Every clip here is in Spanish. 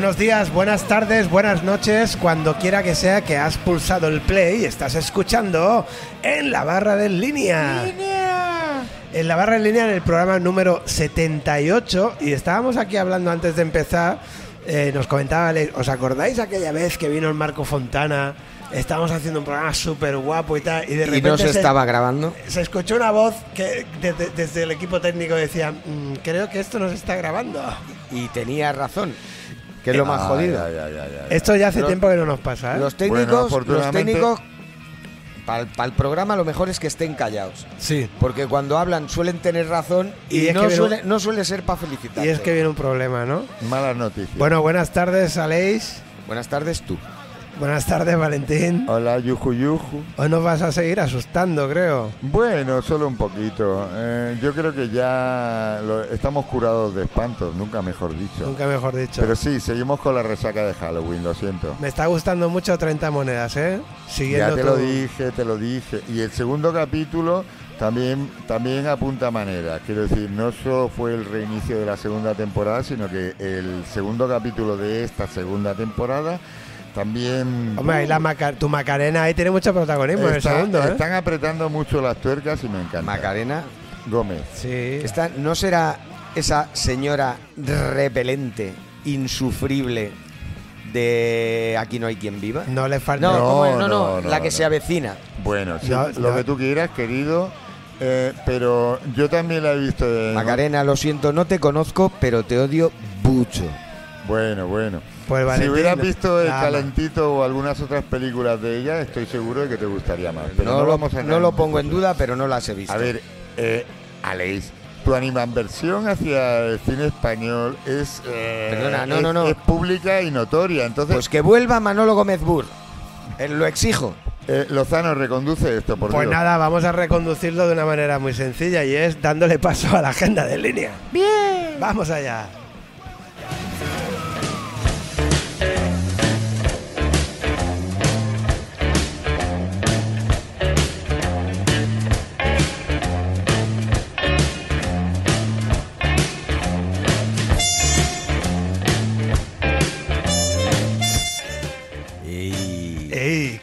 Buenos días, buenas tardes, buenas noches, cuando quiera que sea que has pulsado el play, estás escuchando en la barra de línea. En la barra en línea en el programa número 78 y estábamos aquí hablando antes de empezar, eh, nos comentaba, ¿os acordáis aquella vez que vino el Marco Fontana? Estábamos haciendo un programa súper guapo y tal y de ¿Y repente no se estaba grabando? se escuchó una voz que desde, desde el equipo técnico decía, "Mm, creo que esto no se está grabando. Y tenía razón, que es lo más Ay, jodido. Esto ya hace Los- tiempo que no nos pasa, ¿eh? Los Bueno, técnicos, los técnicos, para el programa lo mejor es que estén callados. Sí. Porque cuando hablan suelen tener razón y, no, viene- suele, no suele ser para felicitar. Y es que viene un problema, ¿no? Malas noticias. Bueno, buenas tardes, Aleix. Buenas tardes tú. Buenas tardes, Valentín. Hola, yuju, yuju. Hoy nos vas a seguir asustando, creo. Bueno, solo un poquito. Eh, yo creo que ya lo- estamos curados de espantos, nunca mejor dicho. Nunca mejor dicho. Pero sí, seguimos con la resaca de Halloween, lo siento. Me está gustando mucho 30 monedas, ¿eh? Siguiendo Ya te tu- lo dije, te lo dije. Y el segundo capítulo también, también apunta manera. Quiero decir, no solo fue el reinicio de la segunda temporada, sino que el segundo capítulo de esta segunda temporada también... Hombre, ahí la Maca- tu Macarena ahí tiene mucho protagonismo en el Está- segundo, ¿eh? Están apretando mucho las tuercas y me encanta. Macarena, Gómez. Sí. esta, ¿no será esa señora repelente, insufrible de Aquí no hay quien viva? No le falta... No, No, no, no, no, no, la que no. se avecina. Bueno, sí, No, lo no. que tú quieras, querido. eh, pero yo también la he visto en... Macarena, lo siento, no te conozco, pero te odio mucho. Bueno, bueno. Pues si hubieras visto El nada más. Calentito o algunas otras películas de ella, estoy seguro de que te gustaría más. Pero no, no, lo, vamos a no lo entrar pongo en duda, pero no las he visto. A ver, eh, Aleix, tu animadversión hacia el cine español es, eh, Perdona, no, es, no, no. es pública y notoria. Entonces, Pues que vuelva Manolo Gómez Bur. Eh, Lo exijo. eh, Lozano, reconduce esto, por Pues Dios. nada, vamos a reconducirlo de una manera muy sencilla y es dándole paso a la agenda de línea. Bien. Vamos allá.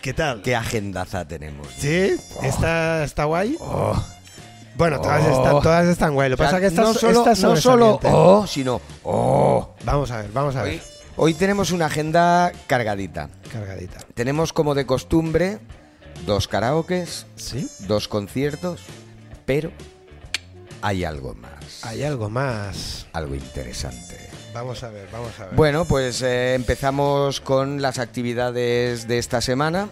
¿Qué tal? ¿Qué agendaza tenemos? ¿Sí? ¿Está, está guay? Oh. Bueno, todas, Oh. están, todas están guay. Lo que O sea, pasa que esta, no solo, no solo oh, sino oh. Vamos a ver, vamos a ver. Hoy, hoy tenemos una agenda cargadita. Cargadita. Tenemos como de costumbre dos karaokes, ¿Sí? dos conciertos, pero hay algo más. Hay algo más. Algo interesante. Vamos a ver, vamos a ver. Bueno, pues eh, empezamos con las actividades de esta semana.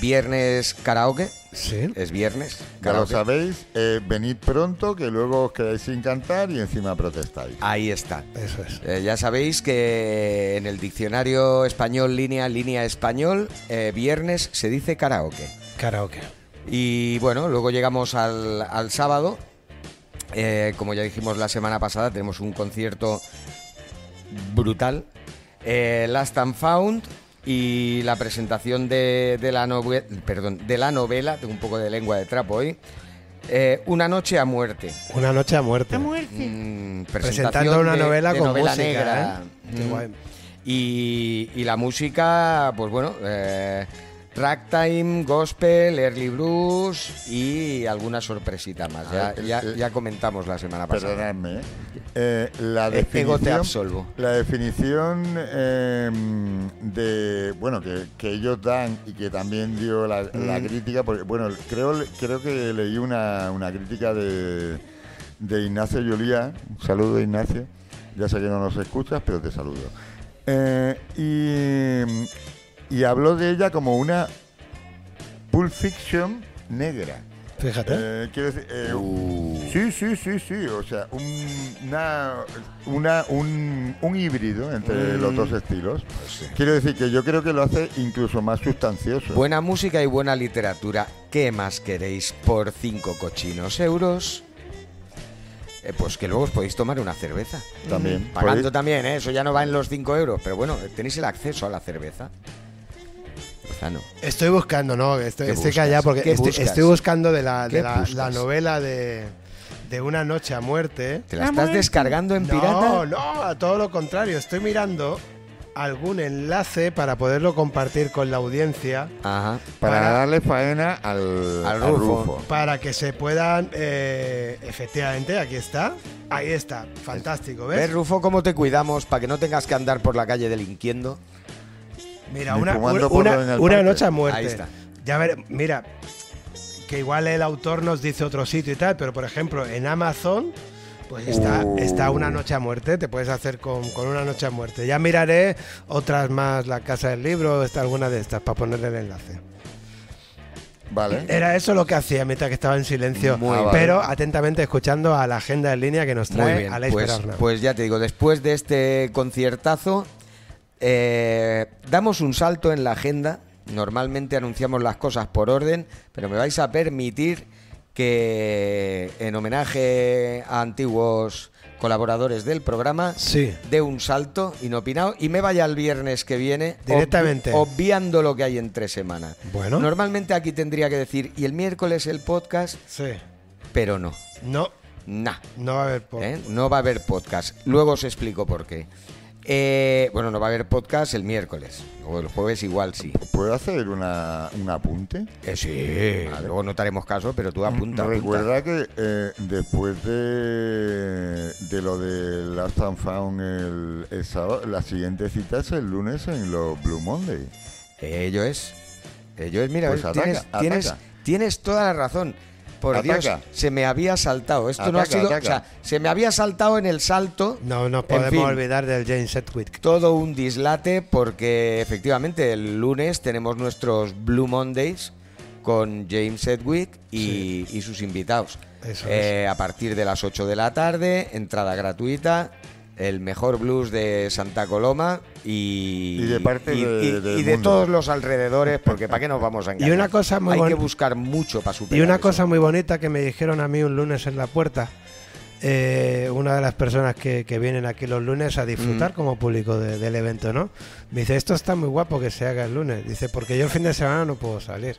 Viernes karaoke, Sí. es viernes. Ya lo sabéis, eh, venid pronto, que luego os quedáis sin cantar y encima protestáis. Ahí está. Eso es. Eh, ya sabéis que en el diccionario español, línea, línea español, eh, viernes se dice karaoke. Karaoke. Y bueno, luego llegamos al, al sábado. Eh, como ya dijimos la semana pasada, tenemos un concierto brutal. Eh, Last and Found y la presentación de, de la nove- perdón, de la novela, tengo un poco de lengua de trapo hoy. eh, una noche a muerte. Una noche a muerte. Mm, Presentando una de- novela de con novela música, negra. ¿eh? Qué Mm. guay. Y, y la música, pues bueno, eh, ragtime, gospel, early blues y alguna sorpresita más. Ya, A ver, ya, ya comentamos la semana pasada. Perdonadme. ¿eh? Eh, la ego te definición, absolvo. la definición eh, de bueno que, que ellos dan y que también dio la, la Mm. crítica, porque bueno creo creo que leí una, una crítica de, de Ignacio Yolía. Un saludo Ignacio. Ya sé que no nos escuchas, pero te saludo. Eh, y, y habló de ella como una Pulp Fiction negra. Fíjate. Eh, quiero decir, eh, Uh. sí, sí, sí, sí, o sea, un, una, una- un, un híbrido entre Mm. los dos estilos. Pues Quiero decir que yo creo que lo hace incluso más sustancioso. Buena música y buena literatura. ¿Qué más queréis por cinco cochinos euros? Eh, pues que luego os podéis tomar una cerveza. También. Pagando Podéis- también, ¿eh? eso ya no va en los 5 euros, pero bueno, tenéis el acceso a la cerveza. Lozano. Estoy buscando, no, estoy, callado porque ¿Qué estoy, buscando de la, ¿Qué de la, novela de, de Una noche a muerte. ¿Te la estás descargando en pirata? No, no, a todo lo contrario. Estoy mirando algún enlace para poderlo compartir con la audiencia Ajá. Para, Para- darle faena al, Al al Rufo. para que se puedan eh, efectivamente aquí está ahí está fantástico ¿Ves, ves Rufo, cómo te cuidamos para que no tengas que andar por la calle delinquiendo? Mira una, una, una noche a muerte Ahí está. ya ver mira que igual el autor nos dice otro sitio y tal pero por ejemplo en Amazon pues está, Uh. está una noche a muerte, te puedes hacer con, con una noche a muerte. Ya miraré otras más, la casa del libro, está alguna de estas, para ponerle el enlace. Vale. Era eso lo que hacía mientras que estaba en silencio, Muy bien. pero atentamente escuchando a la agenda en línea que nos Muy trae bien, pues, pues ya te digo, después de este conciertazo, eh, damos un salto en la agenda. Normalmente anunciamos las cosas por orden, pero me vais a permitir que en homenaje a antiguos colaboradores del programa Sí. dé un salto inopinado y me vaya el viernes que viene obvi- Directamente. obviando lo que hay entre semana. Bueno. Normalmente aquí tendría que decir y el miércoles el podcast, Sí. pero no. No, Nah. no va a haber po- ¿eh? No va a haber podcast. Luego os explico por qué. Eh, bueno, no va a haber podcast el miércoles. O el jueves igual sí. ¿Puedo hacer una, un apunte? Eh, sí, luego no te haremos caso, pero tú apunta. apunta. Recuerda que eh, después de, de lo de Last and Found el, el sábado, la siguiente cita es el lunes en los Blue Monday. Ello es. Ello es, mira, Pues ves, ataca, tienes, ataca. tienes, tienes toda la razón. Por Ataca. Dios, se me había saltado. Esto no ha sido. ataca. O sea, se me había saltado en el salto. No nos En podemos fin. olvidar del James Sedgwick. todo un dislate porque efectivamente el lunes tenemos nuestros Blue Mondays con James Sedgwick y, y sus invitados. Eso Eh, A partir de las 8 de la tarde, entrada gratuita, el mejor blues de Santa Coloma y, Y de parte y- de- y- del y de mundo. todos los alrededores, porque ¿para qué nos vamos a engañar? una cosa muy Hay que buscar mucho para superar Y una eso. cosa muy bonita que me dijeron a mí un lunes en la puerta, eh, una de las personas que, que vienen aquí los lunes a disfrutar Mm. como público de- del evento, ¿no? Me dice, esto está muy guapo que se haga el lunes. Dice, porque yo el fin de semana no puedo salir.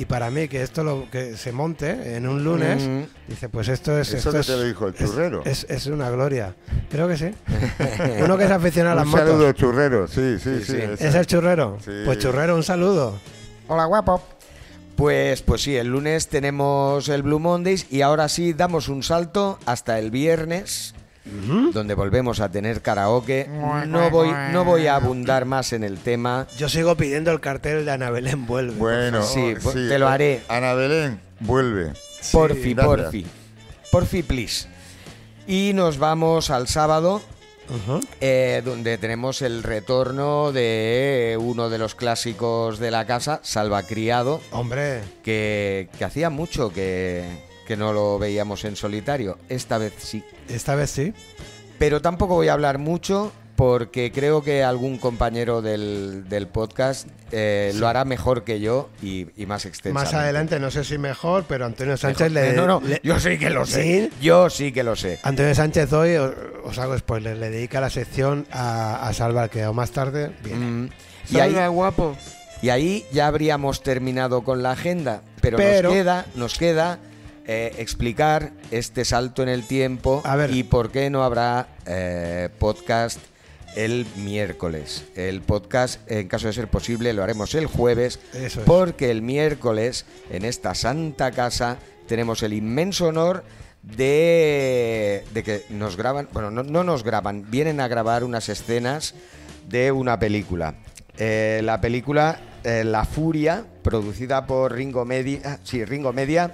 Y para mí que esto lo que se monte en un lunes, Mm. dice, pues esto es... Eso esto que es, te lo dijo el es- churrero. Es, es una gloria. Creo que sí. Uno que es aficionado a las un motos. saludo, churrero. Sí, sí, Sí, sí. sí. ese. ¿Es el churrero? Sí. Pues churrero, un saludo. Hola, guapo. Pues, pues sí, el lunes tenemos el Blue Mondays y ahora sí damos un salto hasta el viernes, donde volvemos a tener karaoke. No voy, no voy a abundar más en el tema. Yo sigo pidiendo el cartel de Ana Belén Vuelve. Bueno, Sí, oh, pues te lo haré. Ana Belén, vuelve. Porfi, porfi. Porfi, please. Y nos vamos al sábado, eh, donde tenemos el retorno de uno de los clásicos de la casa, Salvacriado. Hombre, que, que hacía mucho que, que no lo veíamos en solitario. Esta vez sí. esta vez sí. Pero tampoco voy a hablar mucho porque creo que algún compañero del, del podcast eh, lo hará mejor que yo y, y más extensamente. Más adelante, no sé si mejor, pero Antonio Sánchez Mejor. le. No, no, le- yo sí que lo sé. ¿Sí? Yo sí que lo sé. Antonio Sánchez hoy, os, os hago spoiler, le dedica la sección a, a Salva, que o más tarde viene. Mm, y, ahí, guapo. y ahí ya habríamos terminado con la agenda, pero, Pero- nos queda, nos queda eh, explicar este salto en el tiempo A ver. y por qué no habrá eh, podcast el miércoles. El podcast, en caso de ser posible, lo haremos el jueves, Eso es. porque el miércoles, en esta santa casa, tenemos el inmenso honor de, de que nos graban, bueno, no, no nos graban, vienen a grabar unas escenas de una película. Eh, la película eh, La Furia, producida por Ringo Media, sí, Ringo Media,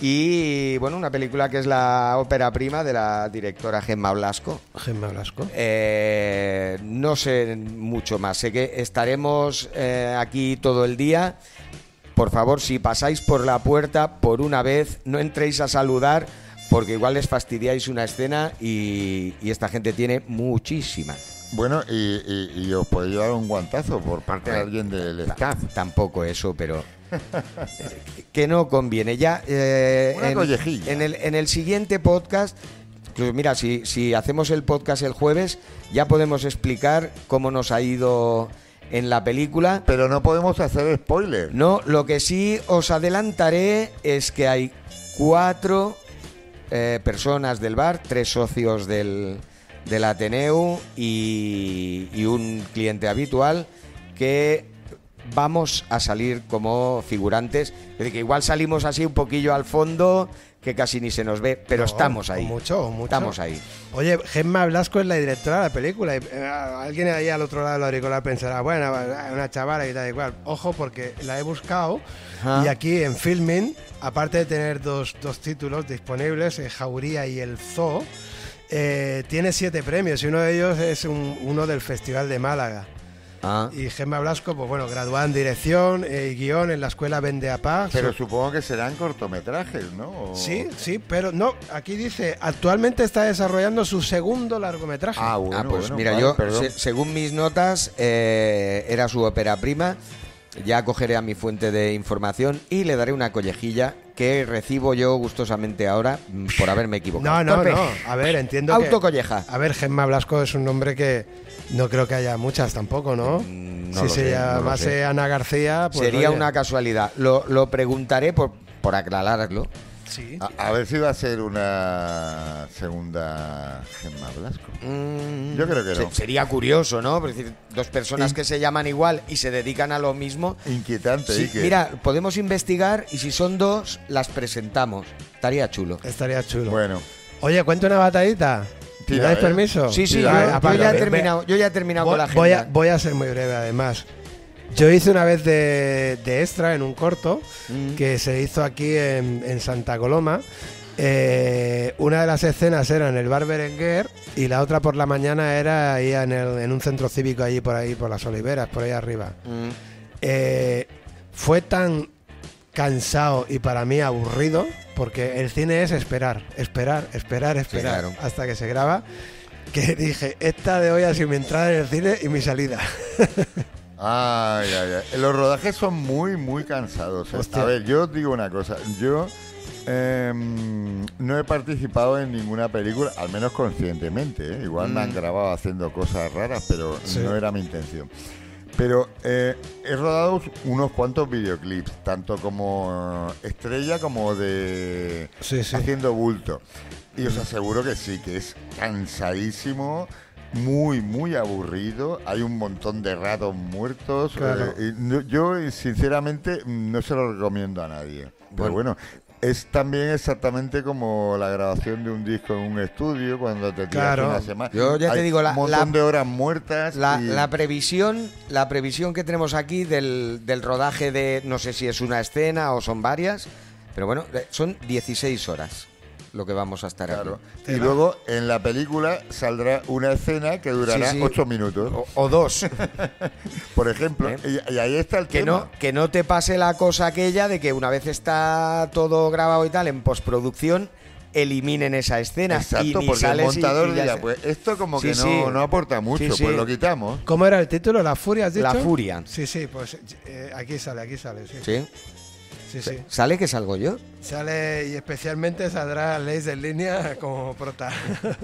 y bueno, una película que es la ópera prima de la directora Gemma Blasco. Gemma Blasco. Eh, no sé mucho más. Sé que estaremos eh, aquí todo el día. Por favor, si pasáis por la puerta por una vez, no entréis a saludar porque igual les fastidiáis una escena y, y esta gente tiene muchísima. Bueno, y, y- y os podéis llevar un guantazo por parte de alguien del staff. Tampoco eso, pero que no conviene. Ya eh, Una en, el, en el siguiente podcast, mira, si, si hacemos el podcast el jueves, ya podemos explicar cómo nos ha ido en la película. Pero no podemos hacer spoiler. No, lo que sí os adelantaré es que hay cuatro eh, personas del bar, tres socios del, del Ateneu y, y un cliente habitual que vamos a salir como figurantes. Es decir, que igual salimos así un poquillo al fondo, que casi ni se nos ve, pero No, estamos ahí. mucho. Estamos ahí. Oye, Gemma Blasco es la directora de la película. y, eh, alguien ahí al otro lado del auricular pensará, bueno, una chavala y tal y cual. Ojo, porque la he buscado Ajá. y aquí en Filming, aparte de tener dos, dos títulos disponibles, eh, Jauría y El Zoo, eh, tiene siete premios y uno de ellos es un- uno del Festival de Málaga. Ah. Y Gemma Blasco, pues bueno, graduada en dirección eh, y guion en la escuela Vende a Paz. Pero supongo que serán cortometrajes, ¿no? O- Sí, sí, pero no, aquí dice, actualmente está desarrollando su segundo largometraje. Ah, bueno, Ah, pues bueno, mira, vale, yo, perdón. se- según mis notas, eh, era su ópera prima. Ya cogeré a mi fuente de información y le daré una collejilla que recibo yo gustosamente ahora mm, por haberme equivocado. No, no, no. A ver, entiendo que... Autocolleja. A ver, Gemma Blasco es un nombre que no creo que haya muchas tampoco, ¿no? Mm, no si se sé, llamase. Ana García, pues Sería oye, una casualidad. Lo, lo preguntaré por, por aclararlo. Sí. A, a ver si va a ser una segunda Gemma Blasco. Mm, Yo creo que se- no. Sería curioso, ¿no? Es decir, dos personas que se llaman igual y se dedican a lo mismo. Inquietante, Sí, ¿y que mira, podemos investigar y si son dos, las presentamos. Estaría chulo. Estaría chulo. Bueno, Oye, cuento una batallita. ¿Me dais eh. permiso? Sí, sí, Tira, yo, yo ya he terminado, yo ya he terminado Voy, con la voy a, voy a ser muy breve, además. Yo hice una vez de, de extra en un corto Mm. que se hizo aquí en, en Santa Coloma. Eh, una de las escenas era en el bar Berenguer y la otra por la mañana era ahí en, el- en un centro cívico allí por ahí, por las oliveras, por ahí arriba. Mm. Eh, fue tan cansado y para mí aburrido, porque el cine es esperar, esperar, esperar, esperar, claro. hasta que se graba, que dije, esta de hoy ha sido mi entrada en el cine y mi salida. Ay, ay, ay. Los rodajes son muy, muy cansados. ¿eh? Hostia. A ver, yo os digo una cosa. Yo em, no he participado en ninguna película, al menos conscientemente. ¿eh? Igual me han Mm. grabado haciendo cosas raras, pero Sí. no era mi intención. Pero eh, he rodado unos cuantos videoclips, tanto como estrella como de Sí, sí. haciendo bulto. Y os aseguro que sí, que es cansadísimo, muy, muy aburrido. Hay un montón de ratos muertos. Claro. eh, y no- yo, sinceramente, no se lo recomiendo a nadie. Pero Bueno. bueno, es también exactamente como la grabación de un disco en un estudio, cuando te tiras Claro. una semana. Yo ya te digo, la- un montón la- de horas muertas. La, y- la previsión, la previsión que tenemos aquí del, del rodaje de, no sé si es una escena o son varias, pero bueno, son 16 horas lo que vamos a estar Claro. aquí. Y luego en la película saldrá una escena que durará Sí, sí. ocho minutos, O, o dos. por ejemplo. ¿Eh? Y, y ahí está el que, tema. no, que no te pase la cosa aquella de que una vez está todo grabado y tal en postproducción, eliminen esa escena. y Exacto, ni porque el sales y- montador y dirá, está. pues esto como Sí, que no, sí. no aporta mucho, Sí, sí. pues lo quitamos. ¿Cómo era el título? ¿La Furia has dicho? La Furia. Sí, sí, pues eh, aquí sale, aquí sale, sí. ¿Sí? Sí, sí. ¿Sale que salgo yo? Sale y especialmente saldrá Leis en línea como prota.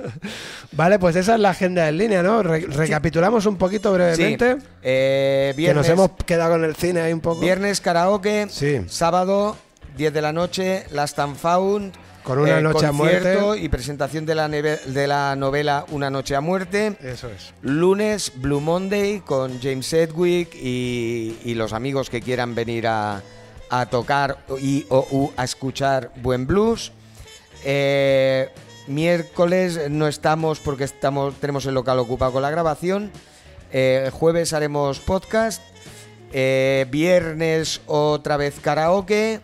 vale, pues esa es la agenda en línea, ¿no? Re- recapitulamos un poquito brevemente. Sí. Eh, Que nos hemos quedado con el cine ahí un poco. viernes karaoke, Sí. sábado 10 de la noche, Last and Found. Con una noche a muerte. y presentación de la, de la novela Una noche a muerte. Eso es. Lunes, Blue Monday con James Sedgwick y, y los amigos que quieran venir a, a tocar y o u a escuchar buen blues. Eh, miércoles no estamos porque estamos tenemos el local ocupado con la grabación. Eh, jueves haremos podcast. Eh, viernes otra vez karaoke.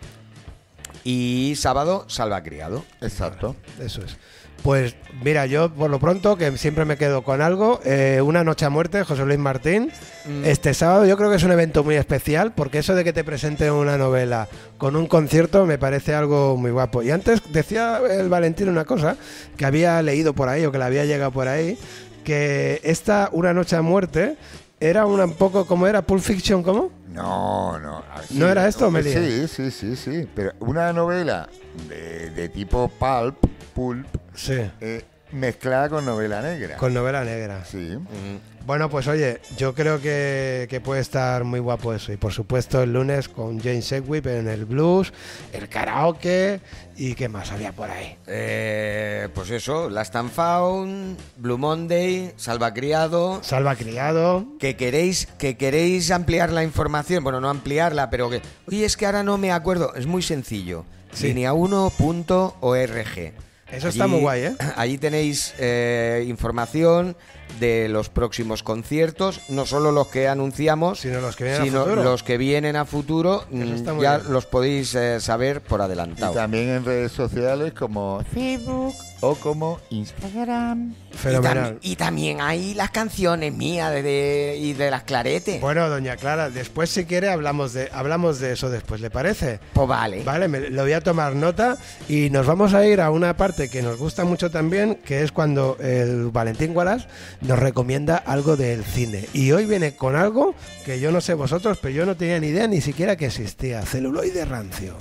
Y sábado salva criado. Exacto. Eso es. Pues mira, yo por lo pronto, que siempre me quedo con algo, eh, Una Noche a Muerte, José Luis Martín. Mm. Este sábado yo creo que es un evento muy especial, porque eso de que te presenten una novela con un concierto me parece algo muy guapo. Y antes decía el Valentín una cosa, que había leído por ahí, o que le había llegado por ahí, que esta Una Noche a Muerte era una, un poco como era Pulp Fiction, ¿cómo? No, no. así- ¿No era esto, Meliá? Sí, sí, sí, sí. Pero una novela de, de tipo pulp, pulp, Sí, eh, mezclada con novela negra. con novela negra. Sí. Mm. Bueno, pues oye, yo creo que, que puede estar muy guapo eso. Y por supuesto el lunes con Jane Segwip en el blues, el karaoke y qué más había por ahí. Eh, pues eso, Last and Found, Blue Monday, Salva Criado. Salva Criado. Que queréis, que queréis ampliar la información, bueno, no ampliarla, pero que. Oye, es que ahora no me acuerdo. Es muy sencillo. Sí. Linea1.org. Eso está muy guay, ¿eh? Allí tenéis eh, información de los próximos conciertos, no solo los que anunciamos, Sino los que vienen a futuro. los que vienen a futuro, está muy ya bien. los podéis eh, saber por Y adelantado. también en redes sociales como Facebook o como Instagram. Y, Fenomenal. tam- y también hay las canciones mías de, de- y de las claretes. Bueno, doña Clara, después si quiere hablamos de, hablamos de eso después, ¿le parece? Pues vale. Vale, me, lo voy a tomar nota y nos vamos a ir a una parte que nos gusta mucho también, que es cuando el Valentín Guaras nos recomienda algo del cine. Y hoy viene con algo que yo no sé vosotros, pero yo no tenía ni idea ni siquiera que existía, celuloide rancio.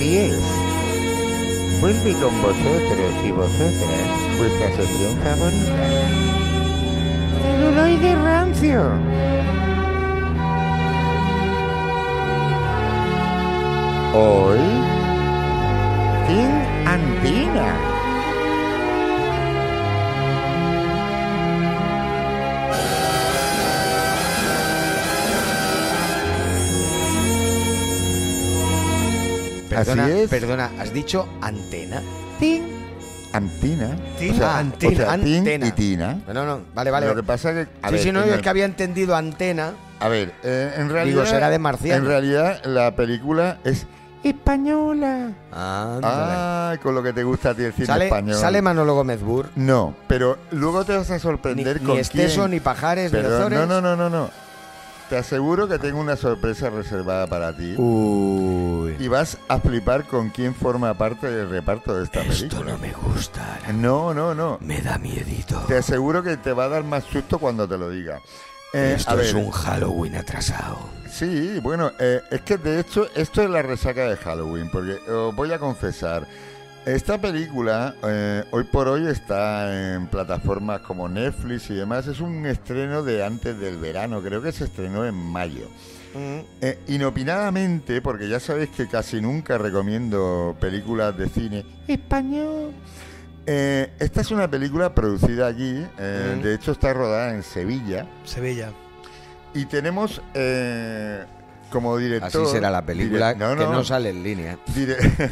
Así es. Vuelve con vosotros y vosotras vuestra sección favorita. Celuloide rancio. Hoy, Team Antina. Perdona, Así es. perdona, ¿has dicho antena? Team Antina. Tin, o sea, Antina, o sea, Tin antena. y Tina. No, no, no, vale, vale. Lo que pasa que... a sí, ver, sí, no, en es el- que había entendido antena. A ver, eh, en realidad. será de marciano. En realidad, la película es española. Ándale. Ay, con lo que te gusta a ti el cine sale, español. sale Manolo Gómez Bur. No, pero luego te vas a Ni, sorprender ni con Esteso, quién. ni Pajares, Pero Berozores. no, no, no, no, no. Te aseguro que tengo una sorpresa reservada para ti. Uy. Y vas a flipar con quién forma parte del reparto de esta Esto película. no me gusta. No, no, no. Me da miedito. Te aseguro que te va a dar más susto cuando te lo diga. Eh, Esto ver, es un Halloween atrasado. Sí, bueno, eh, es que de hecho esto es la resaca de Halloween, porque os voy a confesar, esta película eh, hoy por hoy está en plataformas como Netflix y demás, es un estreno de antes del verano, creo que se estrenó en mayo. Eh, inopinadamente, porque ya sabéis que casi nunca recomiendo películas de cine español. eh, esta es una película producida allí, eh, de hecho está rodada en Sevilla. Sevilla. Y tenemos eh, como director. Así será la película dire- no, que no, no sale en línea. dire-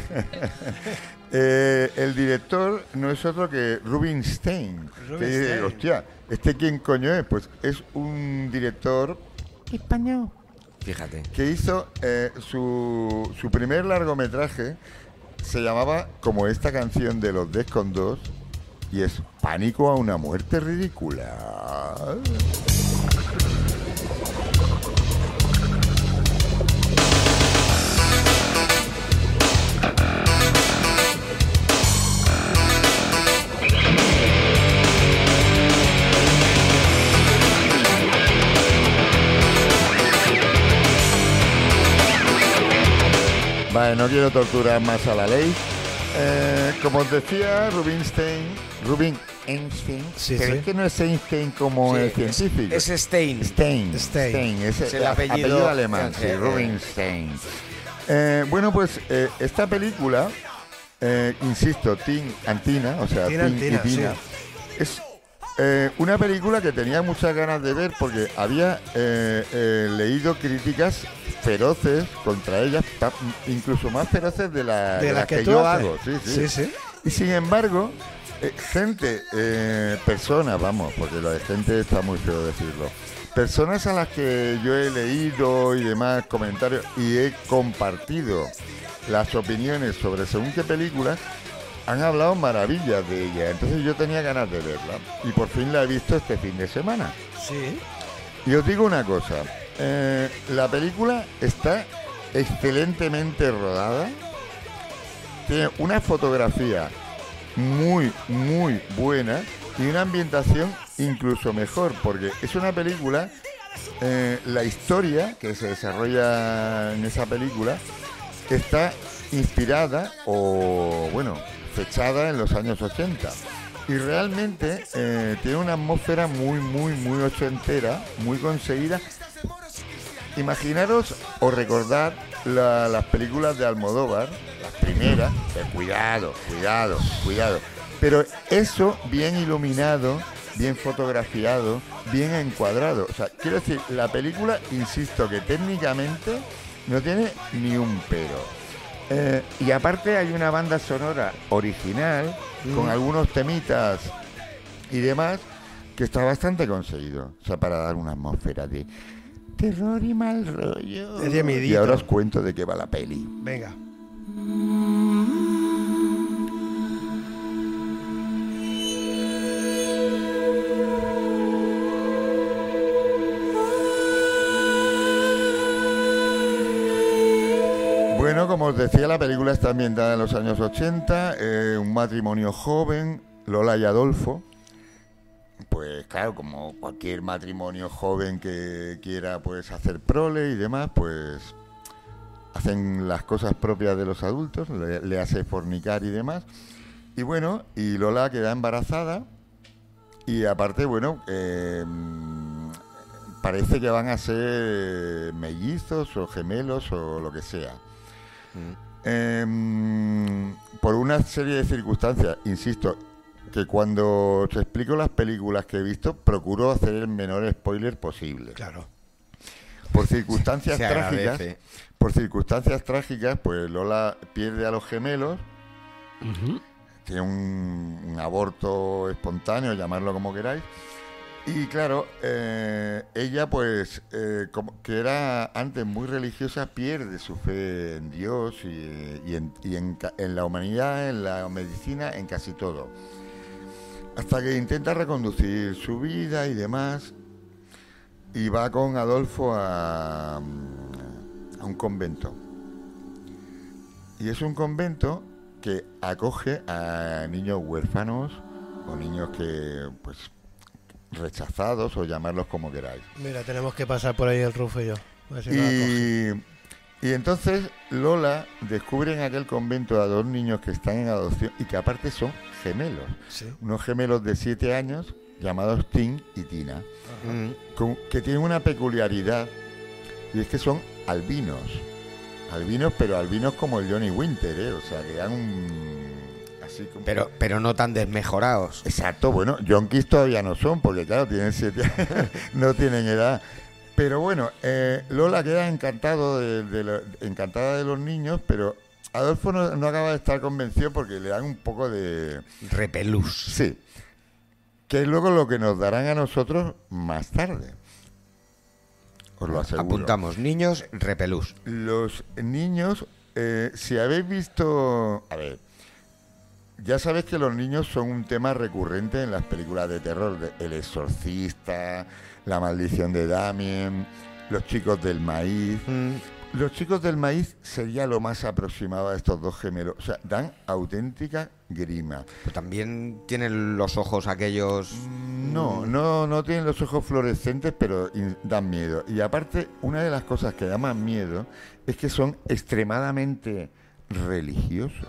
Eh, el director no es otro que Rubinstein. Que dice, Rubinstein. hostia, ¿este quién coño es? Pues es un director español Fíjate. que hizo eh, su, su primer largometraje. Se llamaba como esta canción de los Descondos y es Pánico a una muerte ridícula. Vale, no quiero torturar más a la ley. Eh, como os decía, Rubinstein, Rubin Einstein, Sí, pero sí. es que no es Einstein como Sí, el científico. Es Stein. Stein, Stein. Stein, es, Es el el apellido alemán, sí. Rubinstein. Eh, bueno, pues eh, esta película, insisto, Tin Antina, o sea, Tin y Tina, es eh, una película que tenía muchas ganas de ver porque había eh, eh, leído críticas feroces contra ella, pa- incluso más feroces de, la, De de la las que, yo haces. hago. Sí, sí. sí. sí. Y sin embargo, eh, gente, eh, personas, vamos, porque lo de gente está muy feo decirlo. Personas a las que yo he leído y demás comentarios y he compartido las opiniones sobre según qué películas, han hablado maravillas de ella. Entonces yo tenía ganas de verla y por fin la he visto este fin de semana. Sí. Y os digo una cosa, eh, la película está excelentemente rodada, tiene una fotografía muy, muy buena y una ambientación incluso mejor, porque es una película, eh, la historia que se desarrolla en esa película está inspirada o, bueno, fechada en los años 80. Y realmente eh, tiene una atmósfera muy, muy, muy ochentera, muy conseguida. Imaginaros o recordar la- las películas de Almodóvar, las primeras, que cuidado, cuidado, cuidado. Pero eso bien iluminado, bien fotografiado, bien encuadrado. O sea, quiero decir, la película, insisto, que técnicamente no tiene ni un pero. Eh, y aparte hay una banda sonora original, con algunos temitas y demás, que está bastante conseguido. O sea, para dar una atmósfera de terror y mal rollo. Es y ahora os cuento de qué va la peli. Venga. Bueno, como os decía, la película está ambientada en los años 80, eh, un matrimonio joven, Lola y Adolfo. Pues claro, como cualquier matrimonio joven que quiera pues hacer prole y demás, pues hacen las cosas propias de los adultos, le, hace fornicar y demás. Y bueno, y Lola queda embarazada y aparte, bueno, eh, parece que van a ser mellizos o gemelos o lo que sea. Em, por una serie de circunstancias, insisto, que cuando te explico las películas que he visto, procuro hacer el menor spoiler posible. Claro. Por circunstancias Se trágicas, por circunstancias trágicas, pues Lola pierde a los gemelos, tiene un, un aborto espontáneo, llamarlo como queráis. Y claro, eh, ella pues, eh, como que era antes muy religiosa, pierde su fe en Dios y, en, en la humanidad, en la medicina, en casi todo. Hasta que intenta reconducir su vida y demás. Y va con Adolfo a, a un convento. Y es un convento que acoge a niños huérfanos o niños que, pues, rechazados o llamarlos como queráis. Mira, tenemos que pasar por ahí el Rufo y yo. A ver si nos acoge. Y, y entonces Lola descubre en aquel convento a dos niños que están en adopción y que aparte son gemelos. Sí. Unos gemelos de 7 años llamados Tim y Tina, Mm. con- que tienen una peculiaridad y es que son albinos. Albinos, pero albinos como el Johnny Winter, ¿eh? O sea, que dan un... Así como... Pero, pero no tan desmejorados. Exacto, bueno, yonkis todavía no son, porque claro, tienen siete años, no tienen edad. Pero bueno, eh, Lola queda encantado de, de lo- encantada de los niños, pero Adolfo no, no acaba de estar convencido porque le dan un poco de... Repelús. Sí, que es luego lo que nos darán a nosotros más tarde. Os lo aseguro. Apuntamos, niños, repelús. Los niños, eh, si habéis visto, a ver, ya sabéis que los niños son un tema recurrente en las películas de terror, de El exorcista, La maldición de Damien, Los chicos del maíz. Mm. Los chicos del maíz sería lo más aproximado a estos dos gemelos, o sea, dan auténtica grima. Pero también tienen los ojos aquellos. No, no, no tienen los ojos fluorescentes, pero dan miedo. Y aparte, una de las cosas que da más miedo es que son extremadamente religiosos.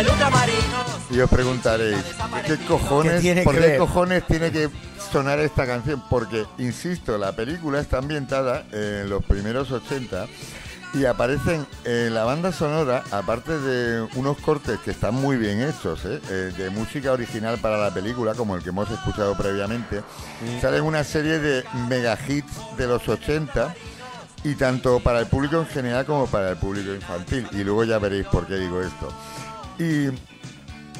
El ultramarino. Y os preguntaréis, ¿qué cojones, ¿Qué tiene ¿por que qué ver? cojones tiene que sonar esta canción? Porque, insisto, la película está ambientada en los primeros 80 y aparecen en la banda sonora, aparte de unos cortes que están muy bien hechos, ¿eh? Eh, de música original para la película, como el que hemos escuchado previamente, salen una serie de mega hits de los 80 y tanto para el público en general como para el público infantil. Y luego ya veréis por qué digo esto. Y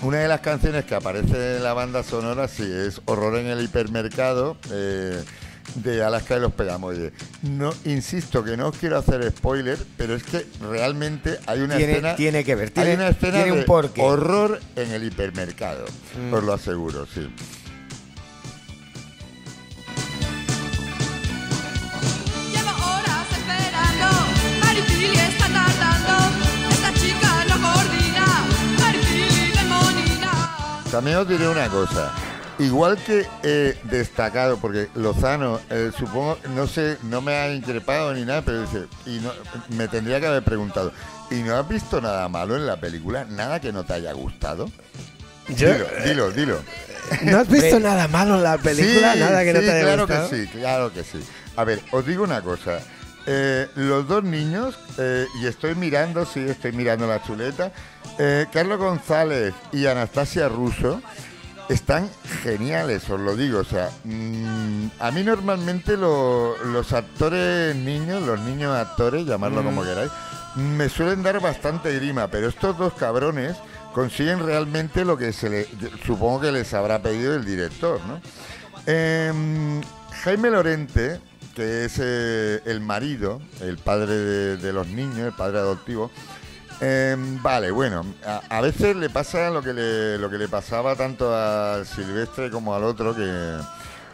una de las canciones que aparece en la banda sonora, sí, es Horror en el hipermercado eh, de Alaska y los Pegamoides. No, insisto que no os quiero hacer spoiler, pero es que realmente hay una Tiene- escena. tiene que ver, tiene- hay una escena tiene un de porqué. horror en el hipermercado. Mm. Os lo aseguro, sí. También os diré una cosa. Igual que he destacado, porque Lozano, eh, supongo, no sé, no me ha increpado ni nada, pero dice, y no, me tendría que haber preguntado, ¿y no has visto nada malo en la película? ¿Nada que no te haya gustado? Yo- dilo, dilo, dilo. ¿No has visto nada malo en la película? Sí, nada que no te haya claro gustado. que sí, claro que sí. A ver, os digo una cosa. Eh, los dos niños, eh, y estoy mirando, sí, estoy mirando la chuleta, eh, Carlos González y Anastasia Russo están geniales, os lo digo. O sea, mm, a mí normalmente lo- los actores niños, los niños actores, llamarlo Mm. como queráis, me suelen dar bastante grima, pero estos dos cabrones consiguen realmente lo que se le, supongo que les habrá pedido el director, ¿no? Em, Jaime Lorente, que es eh, el marido, el padre de, de los niños, el padre adoptivo, em, vale, bueno, a, a veces le pasa lo que le, lo que le pasaba tanto a Silvestre como al otro, que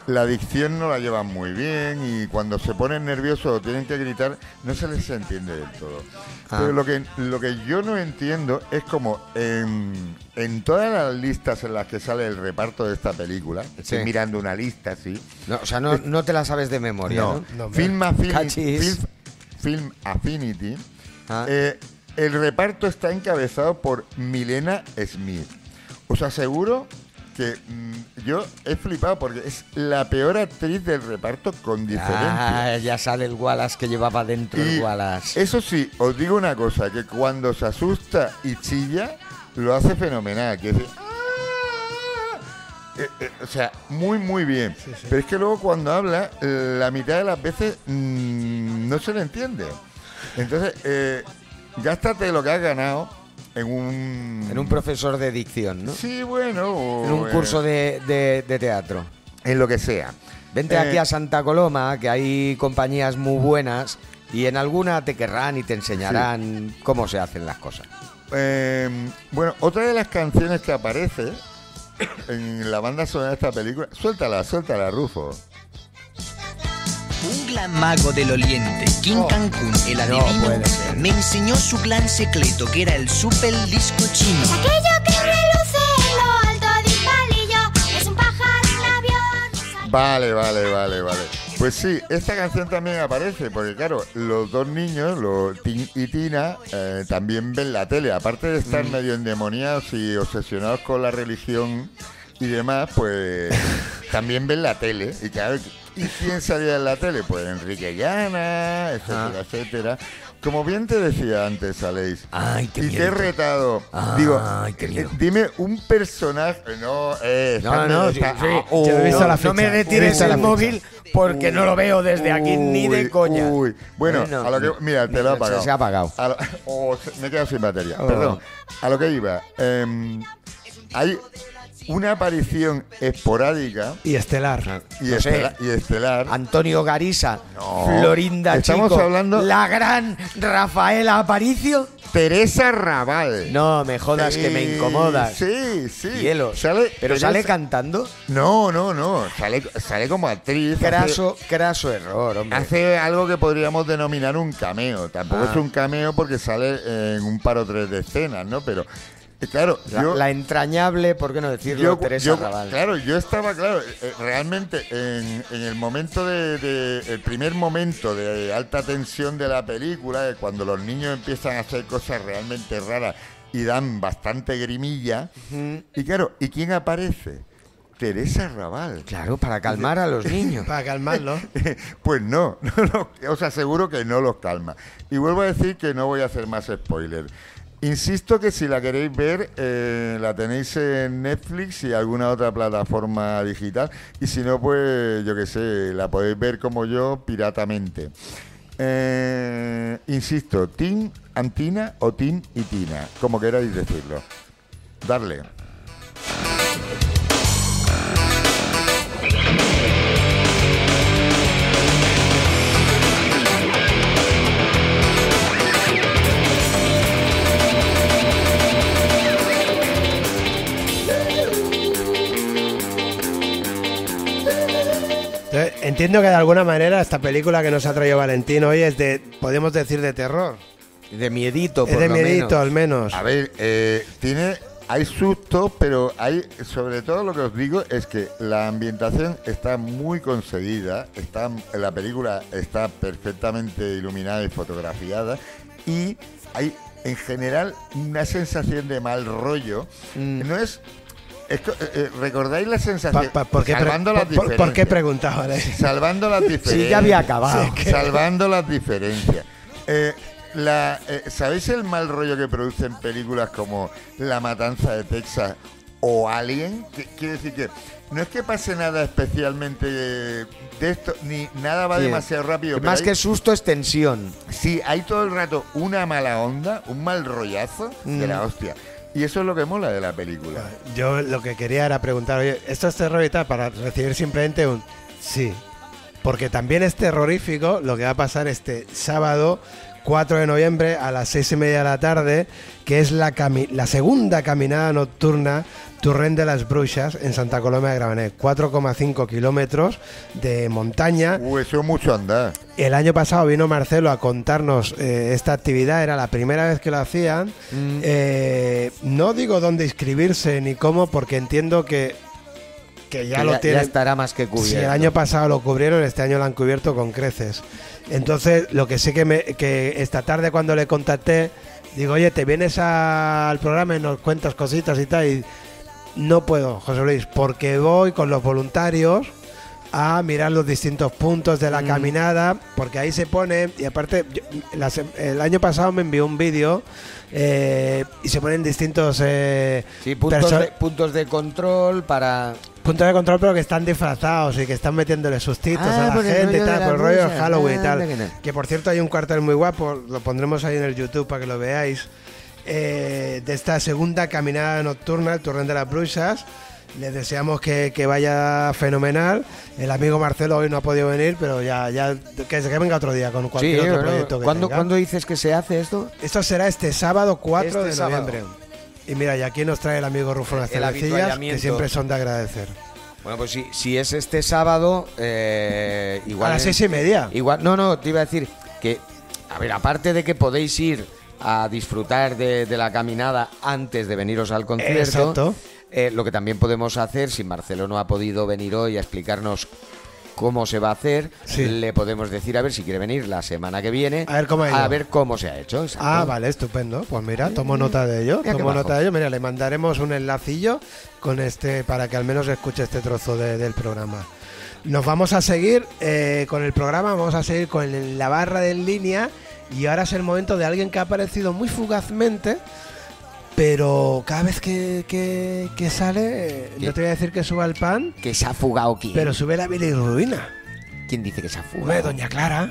la adicción no la llevan muy bien y cuando se ponen nerviosos o tienen que gritar, no se les entiende del todo. Ah. Pero lo que, lo que yo no entiendo es como en, en todas las listas en las que sale el reparto de esta película, estoy Sí. mirando una lista así, No, o sea, no, no te la sabes de memoria, ¿no? no, No, hombre. Film, Affinity. Film- Film Affinity, Ah. eh, el reparto está encabezado por Milena Smith. Os aseguro que mm, yo he flipado porque es la peor actriz del reparto con diferencia. Ah, ya sale el Wallace que llevaba dentro Y el Wallace. Eso sí, os digo una cosa, que cuando se asusta y chilla, lo hace fenomenal. Que dice, "Ah". Eh, eh, o sea, muy, muy bien. Pero es que luego cuando habla, eh, la mitad de las veces mm, no se le entiende. Entonces, eh, gástate lo que has ganado en un... En un profesor de dicción, ¿no? Sí, bueno. o En un en- curso de, de- de teatro. En lo que sea. Vente Eh, aquí a Santa Coloma, que hay compañías muy buenas y en alguna te querrán y te enseñarán cómo se hacen las cosas. Eh, bueno, otra de las canciones que aparece en la banda sonora de esta película, suéltala, suéltala, Rufo. Un gran mago del oriente, King Oh, Cancún, el no adivino, puede ser. me enseñó su gran secreto, que era el super disco chino. Aquello que reluce en lo alto de un palillo es un pájaro, un avión. un Vale, vale, vale, vale. Pues sí, esta canción también aparece, porque claro, los dos niños, los Tim y Tina, eh, también ven la tele. Aparte de estar medio endemoniados y obsesionados con la religión y demás, pues también ven la tele. Y claro, ¿y quién salía en la tele? Pues Enrique Llana, etcétera, Ah. etcétera. Como bien te decía antes, Aleix, Ay, qué y te he miedo. retado. Ay, Digo, qué eh, miedo. dime un personaje. No, eh, No, no, no, sí, sí. la me retires el móvil porque no lo veo desde aquí ni de coña. uy. Bueno, Bueno, a lo que. Mira, te lo he se- apagado. se ha apagado. Lo- oh, me he quedado sin batería. Oh. Perdón. A lo que iba. em, hay una aparición esporádica Y estelar. y, No sé. estela- y estelar. Antonio Garisa, No. Florinda Estamos Chico, hablando- la gran Rafaela Aparicio. Teresa Raval. No me jodas que me incomodas. Sí, sí. Hielos. Sale, Pero Teresa- sale cantando. No, no, no. Sale, sale como actriz. hace- Craso, craso error, hombre. Hace algo que podríamos denominar un cameo. Tampoco Ah. es un cameo porque sale en un par o tres de escenas, ¿no? Pero, claro, La, yo, la entrañable, ¿por qué no decirlo? yo- Teresa yo- Raval. claro, yo estaba, claro, eh, realmente en, en el momento de, de- el primer momento de alta tensión de la película, de cuando los niños empiezan a hacer cosas realmente raras y dan bastante grimilla. Y claro, ¿y quién aparece? Teresa Raval. Claro, para calmar a los niños. Para calmarlo. Pues no, no, no, os aseguro que no los calma. Y vuelvo a decir que no voy a hacer más spoiler. Insisto que si la queréis ver, eh, la tenéis en Netflix y alguna otra plataforma digital. Y si no, pues yo qué sé, la podéis ver como yo, piratamente. Eh, insisto, Tim Antina o Tim y Tina, como queráis decirlo. Darle. Entiendo que de alguna manera esta película que nos ha traído Valentín hoy es de, podemos decir, de terror. De miedito, por Es de lo miedito, menos. al menos. A ver, eh, tiene hay susto, pero hay, sobre todo lo que os digo es que la ambientación está muy conseguida, está, la película está perfectamente iluminada y fotografiada y hay en general una sensación de mal rollo. Mm. No es... esto, eh, eh, ¿Recordáis la sensación? Pa- pa- ¿por, qué pre- salvando las por- por- qué preguntaba? Salvando las diferencias. Sí, ya había acabado. Salvando las diferencias. Eh, la, eh, ¿Sabéis el mal rollo que producen películas como La Matanza de Texas o Alien? Quiere decir que no es que pase nada especialmente de esto, ni nada va Sí. demasiado rápido. Más hay- que susto es tensión. Sí, hay todo el rato una mala onda, un mal rollazo de Mm. la hostia. Y eso es lo que mola de la película. Yo lo que quería era preguntar, oye, ¿esto es terror? Para recibir simplemente un sí. Porque también es terrorífico lo que va a pasar este sábado 4 de noviembre a las 6 y media de la tarde, que es la, la segunda caminada nocturna Turren de las Bruixas en Santa Coloma de Gramenet. 4,5 kilómetros de montaña. Uh, eso es mucho andar. El año pasado vino Marcelo a contarnos eh, esta actividad, era la primera vez que lo hacían. Mm. Eh, no digo dónde inscribirse ni cómo, porque entiendo que, que ya Que lo ya, tienen. estará más que cubierto. Si el año pasado lo cubrieron, este año lo han cubierto con creces. Entonces, lo que sí que, me, que esta tarde cuando le contacté, digo, oye, ¿te vienes a- al programa y nos cuentas cositas y tal? Y no puedo, José Luis, porque voy con los voluntarios a mirar los distintos puntos de la Mm. caminada, porque ahí se pone, y aparte, yo- el año pasado me envió un vídeo eh, y se ponen distintos eh, Sí, puntos de, puntos de control para... puntos de control, pero que están disfrazados y que están metiéndole sustitos Ah, a la el gente y tal, por el rollo de. Halloween y Anda tal. Que por cierto hay un cuartel muy guapo, lo pondremos ahí en el YouTube para que lo veáis, eh, de esta segunda caminada nocturna, el Torrent de las Brujas. Les deseamos que, que vaya fenomenal. El amigo Marcelo hoy no ha podido venir, pero ya, ya que, que venga otro día con cualquier Sí, otro proyecto que ¿cuándo, tenga. ¿Cuándo dices que se hace esto? Esto será este sábado 4 Este de sábado. noviembre. Y mira, y aquí nos trae el amigo Rufo El cervecillas, que siempre son de agradecer. Bueno, pues si, si es este sábado, eh, igual... a las seis y media. Igual, no, no, te iba a decir que, a ver, aparte de que podéis ir a disfrutar de, de la caminada antes de veniros al concierto, Exacto. eh, lo que también podemos hacer, si Marcelo no ha podido venir hoy a explicarnos cómo se va a hacer, Sí. le podemos decir a ver si quiere venir la semana que viene A ver cómo ha ido. a ver cómo se ha hecho. exacto. Ah, vale, estupendo. Pues mira, tomo nota de ello. Mira Tomo nota de ello. Mira, le mandaremos un enlacillo con este para que al menos escuche este trozo de- del programa. Nos vamos a seguir eh, con el programa, vamos a seguir con la barra de en línea y ahora es el momento de alguien que ha aparecido muy fugazmente, pero cada vez que, que- que sale, eh, ¿Qué? no te voy a decir que suba el pan, Que se ha fugado quién. pero sube la bilirrubina. ¿Quién dice que se ha Hombre, fugado? doña Clara.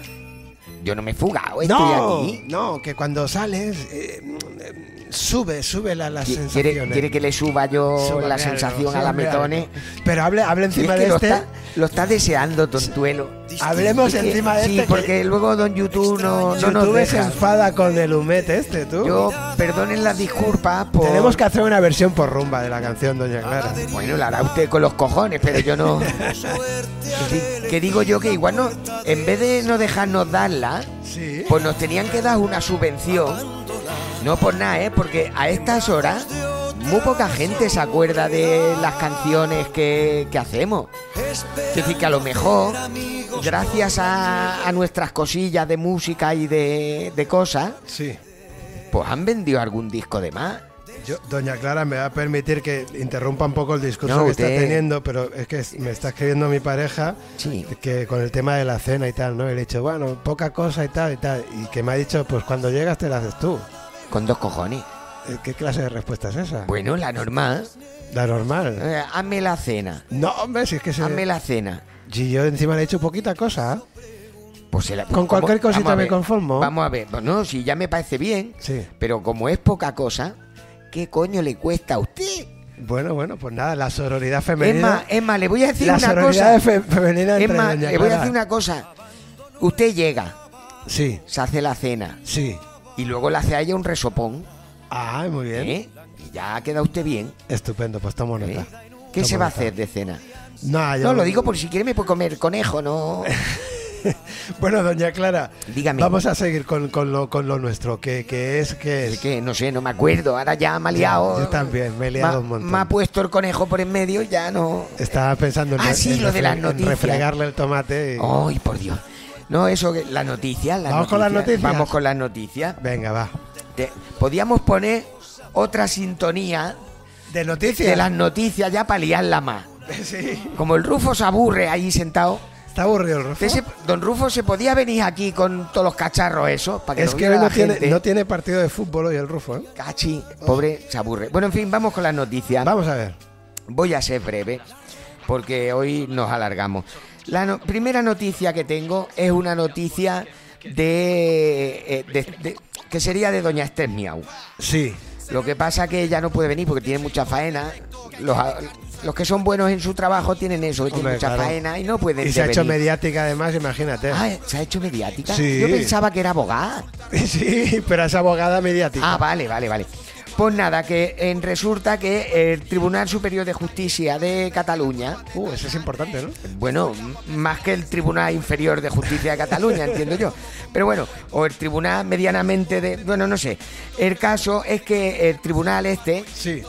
Yo no me he fugado, estoy No, aquí. no, que cuando sales eh, eh, sube, sube la, las sensaciones. ¿Quiere, quiere que le suba yo la sensación sí, a la metone? Pero hable, hable Sí, encima es que de lo, este. está, lo está deseando Tontuelo. Hablemos Es que- encima de sí, este. que porque luego Don YouTube no, no nos YouTube se deja. enfada con el humet este, tú. Yo, perdonen las disculpas por... Tenemos que hacer una versión por rumba de la canción, doña Clara. Bueno, la hará usted con los cojones, pero yo no... que, que digo yo que igual no... En vez de no dejarnos darla, Sí. pues nos tenían que dar una subvención. No por nada, ¿eh? Porque a estas horas muy poca gente se acuerda de las canciones que, que hacemos. Es decir, que a lo mejor, gracias a, a nuestras cosillas de música y de, de cosas, Sí. pues han vendido algún disco de más. Yo, doña Clara, me va a permitir que interrumpa un poco el discurso No, que está teniendo, pero es que me está escribiendo mi pareja Sí. que con el tema de la cena y tal, ¿no? Y le he dicho, bueno, poca cosa y tal y tal. Y que me ha dicho, pues cuando llegas te la haces tú. Con dos cojones. Eh, ¿Qué clase de respuesta es esa? Bueno, la normal. La normal. Eh, hazme la cena. No, hombre, si es que se... Hazme la cena. Si yo encima le he hecho poquita cosa. Pues se la- Con cualquier cosita me conformo. Vamos a ver. No, si ya me parece bien. Sí. Pero como es poca cosa, ¿qué coño le cuesta a usted? Bueno, bueno, pues nada, la sororidad femenina. es más, le voy a decir la una cosa. fe- femenina Es entre más, doña le voy a decir una cosa. Usted llega, Sí, se hace la cena sí. Y luego le hace a ella un resopón. Ah, muy bien. ¿eh? Y ya queda usted bien. Estupendo, pues tomo ¿eh? nota. ¿Qué Tomo se va a hacer de cena? No, yo- No, lo digo por si quiere me puede comer conejo, no. Bueno, doña Clara, Dígame. vamos a seguir con, con lo, con lo nuestro, que, que es que Es que no sé, no me acuerdo. Ahora ya me ha liado. yo también, me he liado Ma- un montón. Me ha puesto el conejo por en medio ya no. Estaba pensando en, Ah, sí, en lo de las en noticias. refregarle el tomate. y- Ay, por Dios. No, eso, que- la noticia. la ¿Vamos con las noticia. noticias? Vamos con las noticias. Venga, va. Te- Podíamos poner otra sintonía ¿De noticias? de las noticias ya para liarla más. Sí. Como el Rufo se aburre ahí sentado. Está aburrido el Rufo. usted se- don Rufo se podía venir aquí con todos los cacharros esos para que Es que viera hoy no la tiene, gente. no tiene partido de fútbol hoy el Rufo, ¿eh? Cachi, pobre, se aburre. Bueno, en fin, vamos con las noticias. Vamos a ver. Voy a ser breve, porque hoy nos alargamos. La no- primera noticia que tengo es una noticia de, eh, de- de- que sería de Doña Esther Miau. Sí. Lo que pasa que ella no puede venir porque tiene mucha faena. Los, los que son buenos en su trabajo tienen eso, tienen mucha claro. faena y no pueden Y se ha hecho venir. mediática además, imagínate. Ah, ¿se ha hecho mediática? Sí. Yo pensaba que era abogada. Sí, pero es abogada mediática. Ah, vale, vale, vale. Pues nada, que resulta que el Tribunal Superior de Justicia de Cataluña, Uh, eso es importante, ¿no? bueno, más que el Tribunal Inferior de Justicia de Cataluña, entiendo yo, pero bueno, o el Tribunal medianamente de... Bueno, no sé. El caso es que el Tribunal este, Sí.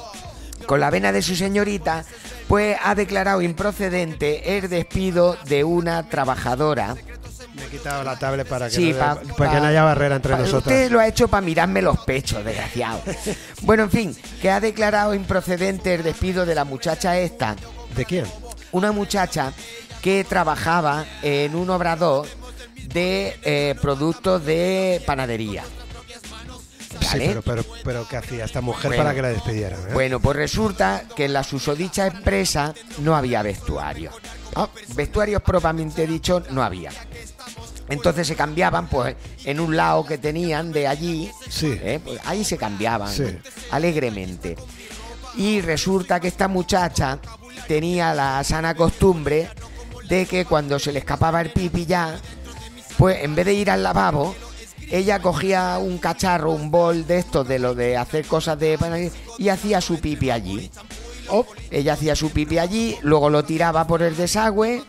con la vena de su señorita, pues ha declarado improcedente el despido de una trabajadora. He quitado la tablet para que, Sí, no, pa- haya- para pa- que no haya barrera entre pa- nosotros. Usted lo ha hecho para mirarme los pechos, desgraciado. bueno, en fin, que ha declarado improcedente el despido de la muchacha esta. ¿De quién? Una muchacha que trabajaba en un obrador de eh, productos de panadería. Sí, pero, pero, pero ¿qué hacía esta mujer Bueno. para que la despidieran? eh? Bueno, pues resulta que en la susodicha empresa no había vestuario. Ah, Vestuarios propiamente dicho no había. Entonces se cambiaban, pues, en un lado que tenían de allí, Sí. ¿eh? Pues ahí se cambiaban Sí. alegremente. Y resulta que esta muchacha tenía la sana costumbre de que cuando se le escapaba el pipi ya, pues en vez de ir al lavabo, ella cogía un cacharro, un bol de estos, de lo de hacer cosas de y hacía su pipi allí. oh, Ella hacía su pipi allí, luego lo tiraba por el desagüe,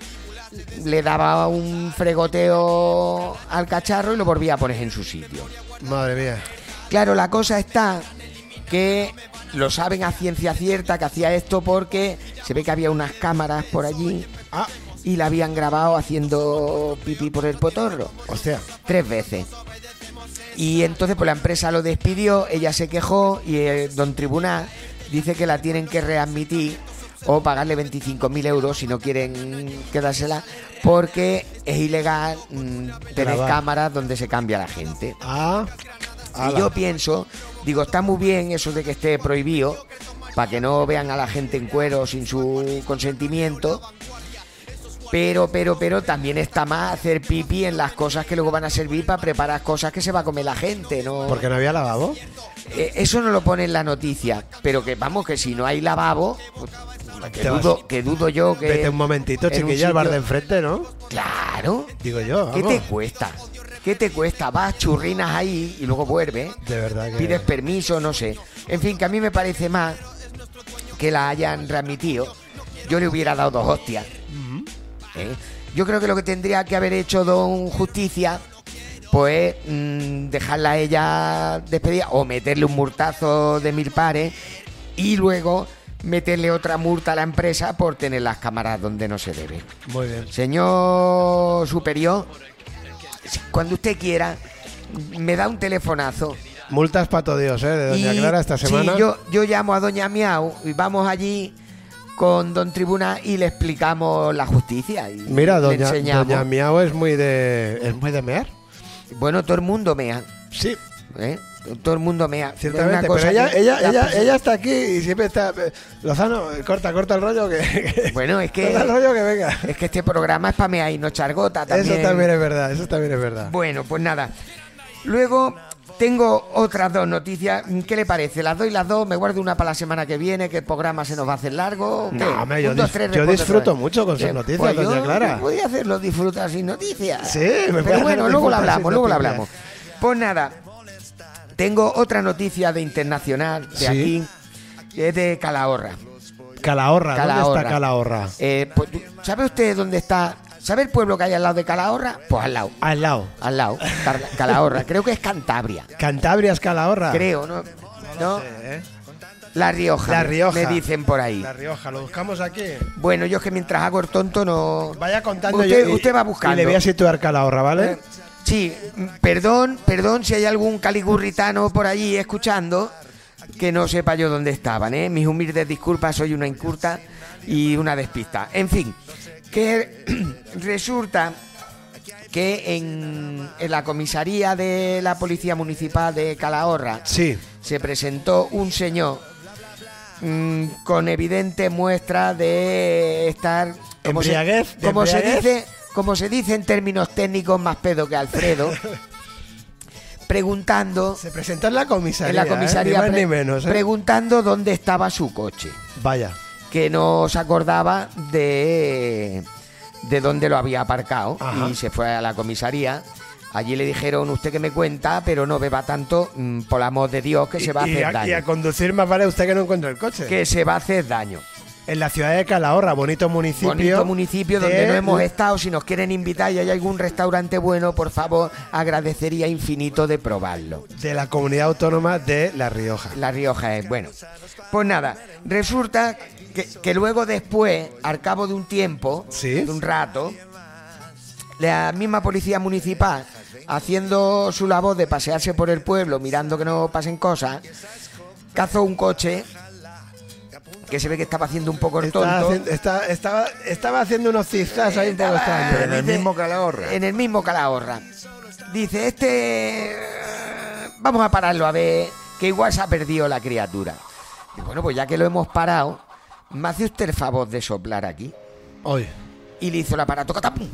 le daba un fregoteo al cacharro y lo volvía a poner en su sitio. madre mía. Claro, la cosa está que lo saben a ciencia cierta que hacía esto porque se ve que había unas cámaras por allí Ah, y la habían grabado haciendo pipí por el potorro hostia. tres veces. Y entonces pues la empresa lo despidió, ella se quejó y el don tribunal dice que la tienen que readmitir o pagarle 25.000 euros si no quieren quedársela porque es ilegal mm, tener Grabar. cámaras donde se cambia la gente. Ah, Y yo pienso, digo, está muy bien eso de que esté prohibido, para que no vean a la gente en cuero sin su consentimiento. Pero, pero, pero también está más hacer pipi en las cosas que luego van a servir para preparar cosas que se va a comer la gente, ¿no? porque no había lavabo. Eh, eso no lo pone en la noticia, pero que vamos, que si no hay lavabo, pues, que dudo, que dudo yo que... Vete un momentito, chiquilla, al bar sitio- de enfrente, ¿no? Claro. Digo yo, ¿Qué vamos. te cuesta? ¿Qué te cuesta? Vas, churrinas ahí y luego vuelves. De verdad que... pides permiso, no sé. En fin, que a mí me parece más que la hayan readmitido. Yo le hubiera dado dos hostias. ¿eh? Yo creo que lo que tendría que haber hecho Don Justicia, pues mm, dejarla a ella despedida o meterle un multazo de mil pares y luego meterle otra multa a la empresa por tener las cámaras donde no se debe. Muy bien. Señor superior, cuando usted quiera, me da un telefonazo. Multas pato Dios, ¿eh? De Doña Y- Clara esta semana. Sí, yo, yo llamo a Doña Miau y vamos allí con Don Tribuna y le explicamos la justicia. Y Mira, le Doña, enseñamos. Doña Miau es muy de... ¿Es muy de mear? Bueno, todo el mundo mea. Sí, ¿eh? Todo el mundo mea. Ciertamente. una Pero cosa ella, que ella, ella, ella está aquí y siempre está... eh, Lozano, corta, corta el rollo que... que- Bueno, es que, corta el rollo que venga. es que este programa es para mear y no chargota también. Eso también es verdad, eso también es verdad. Bueno, pues nada. Luego tengo otras dos noticias. ¿Qué le parece? ¿Las doy las dos? ¿Me guardo una para la semana que viene? ¿Que el programa se nos va a hacer largo? ¿Qué? No, hombre, yo Un, dos, dis- tres, yo disfruto mucho con sus Eh, noticias, pues doña yo- Clara. hacerlo disfrutar sin noticias. Sí, me Pero bueno, luego lo hablamos, luego lo noticias. hablamos. Pues nada, tengo otra noticia de internacional de Sí. aquí, que es de Calahorra. Calahorra, ¿dónde Calahorra. está Calahorra? Eh, pues, ¿Sabe usted dónde está ¿Sabe el pueblo que hay al lado de Calahorra? Pues al lado. Al lado. Al lado. Calahorra. Creo que es Cantabria. Cantabria es Calahorra. Creo, ¿no? ¿No? ¿eh? La Rioja. La Rioja. Me dicen por ahí. La Rioja, lo buscamos aquí. Bueno, yo es que mientras hago el tonto no. Vaya contando Usted, yo y- usted va buscando. Y le voy a situar Calahorra, ¿vale? Eh, Sí, mm, perdón, perdón si hay algún caligurritano por allí escuchando que no sepa yo dónde estaban, ¿eh? Mis humildes disculpas, soy una incurta y una despista. En fin, que resulta que en, en la comisaría de la Policía Municipal de Calahorra Sí. se presentó un señor mm, con evidente muestra de estar como se- Embriaguez, de como se dice como se dice en términos técnicos más pedo que Alfredo preguntando Se presentó en la comisaría. en la ¿eh? comisaría Ni más pre- ni menos, ¿eh? preguntando dónde estaba su coche Vaya. Que no se acordaba de de dónde lo había aparcado Ajá. y se fue a la comisaría Allí le dijeron, usted que me cuenta, pero no beba tanto, mm, por amor de Dios, que se va a y, hacer a, daño. y a conducir más vale usted que no encuentre el coche. Que se va a hacer daño. En la ciudad de Calahorra, bonito municipio. Bonito municipio donde de- no hemos estado. Si nos quieren invitar y hay algún restaurante bueno, por favor, agradecería infinito de probarlo. De la comunidad autónoma de La Rioja. La Rioja es bueno. Pues nada, resulta que, que luego después, al cabo de un tiempo, Sí. de un rato, la misma policía municipal, haciendo su labor de pasearse por el pueblo, mirando que no pasen cosas, cazó un coche que se ve que estaba haciendo un poco el Estaba tonto. haciendo, está- estaba, estaba haciendo unos cizas ahí un poco extraños. En el mismo Calahorra. En el mismo Calahorra. Dice, este... Vamos a pararlo a ver, que igual se ha perdido la criatura. Y bueno, pues ya que lo hemos parado, ¿me hace usted el favor de soplar aquí? Hoy. Y le hizo el aparato catapum.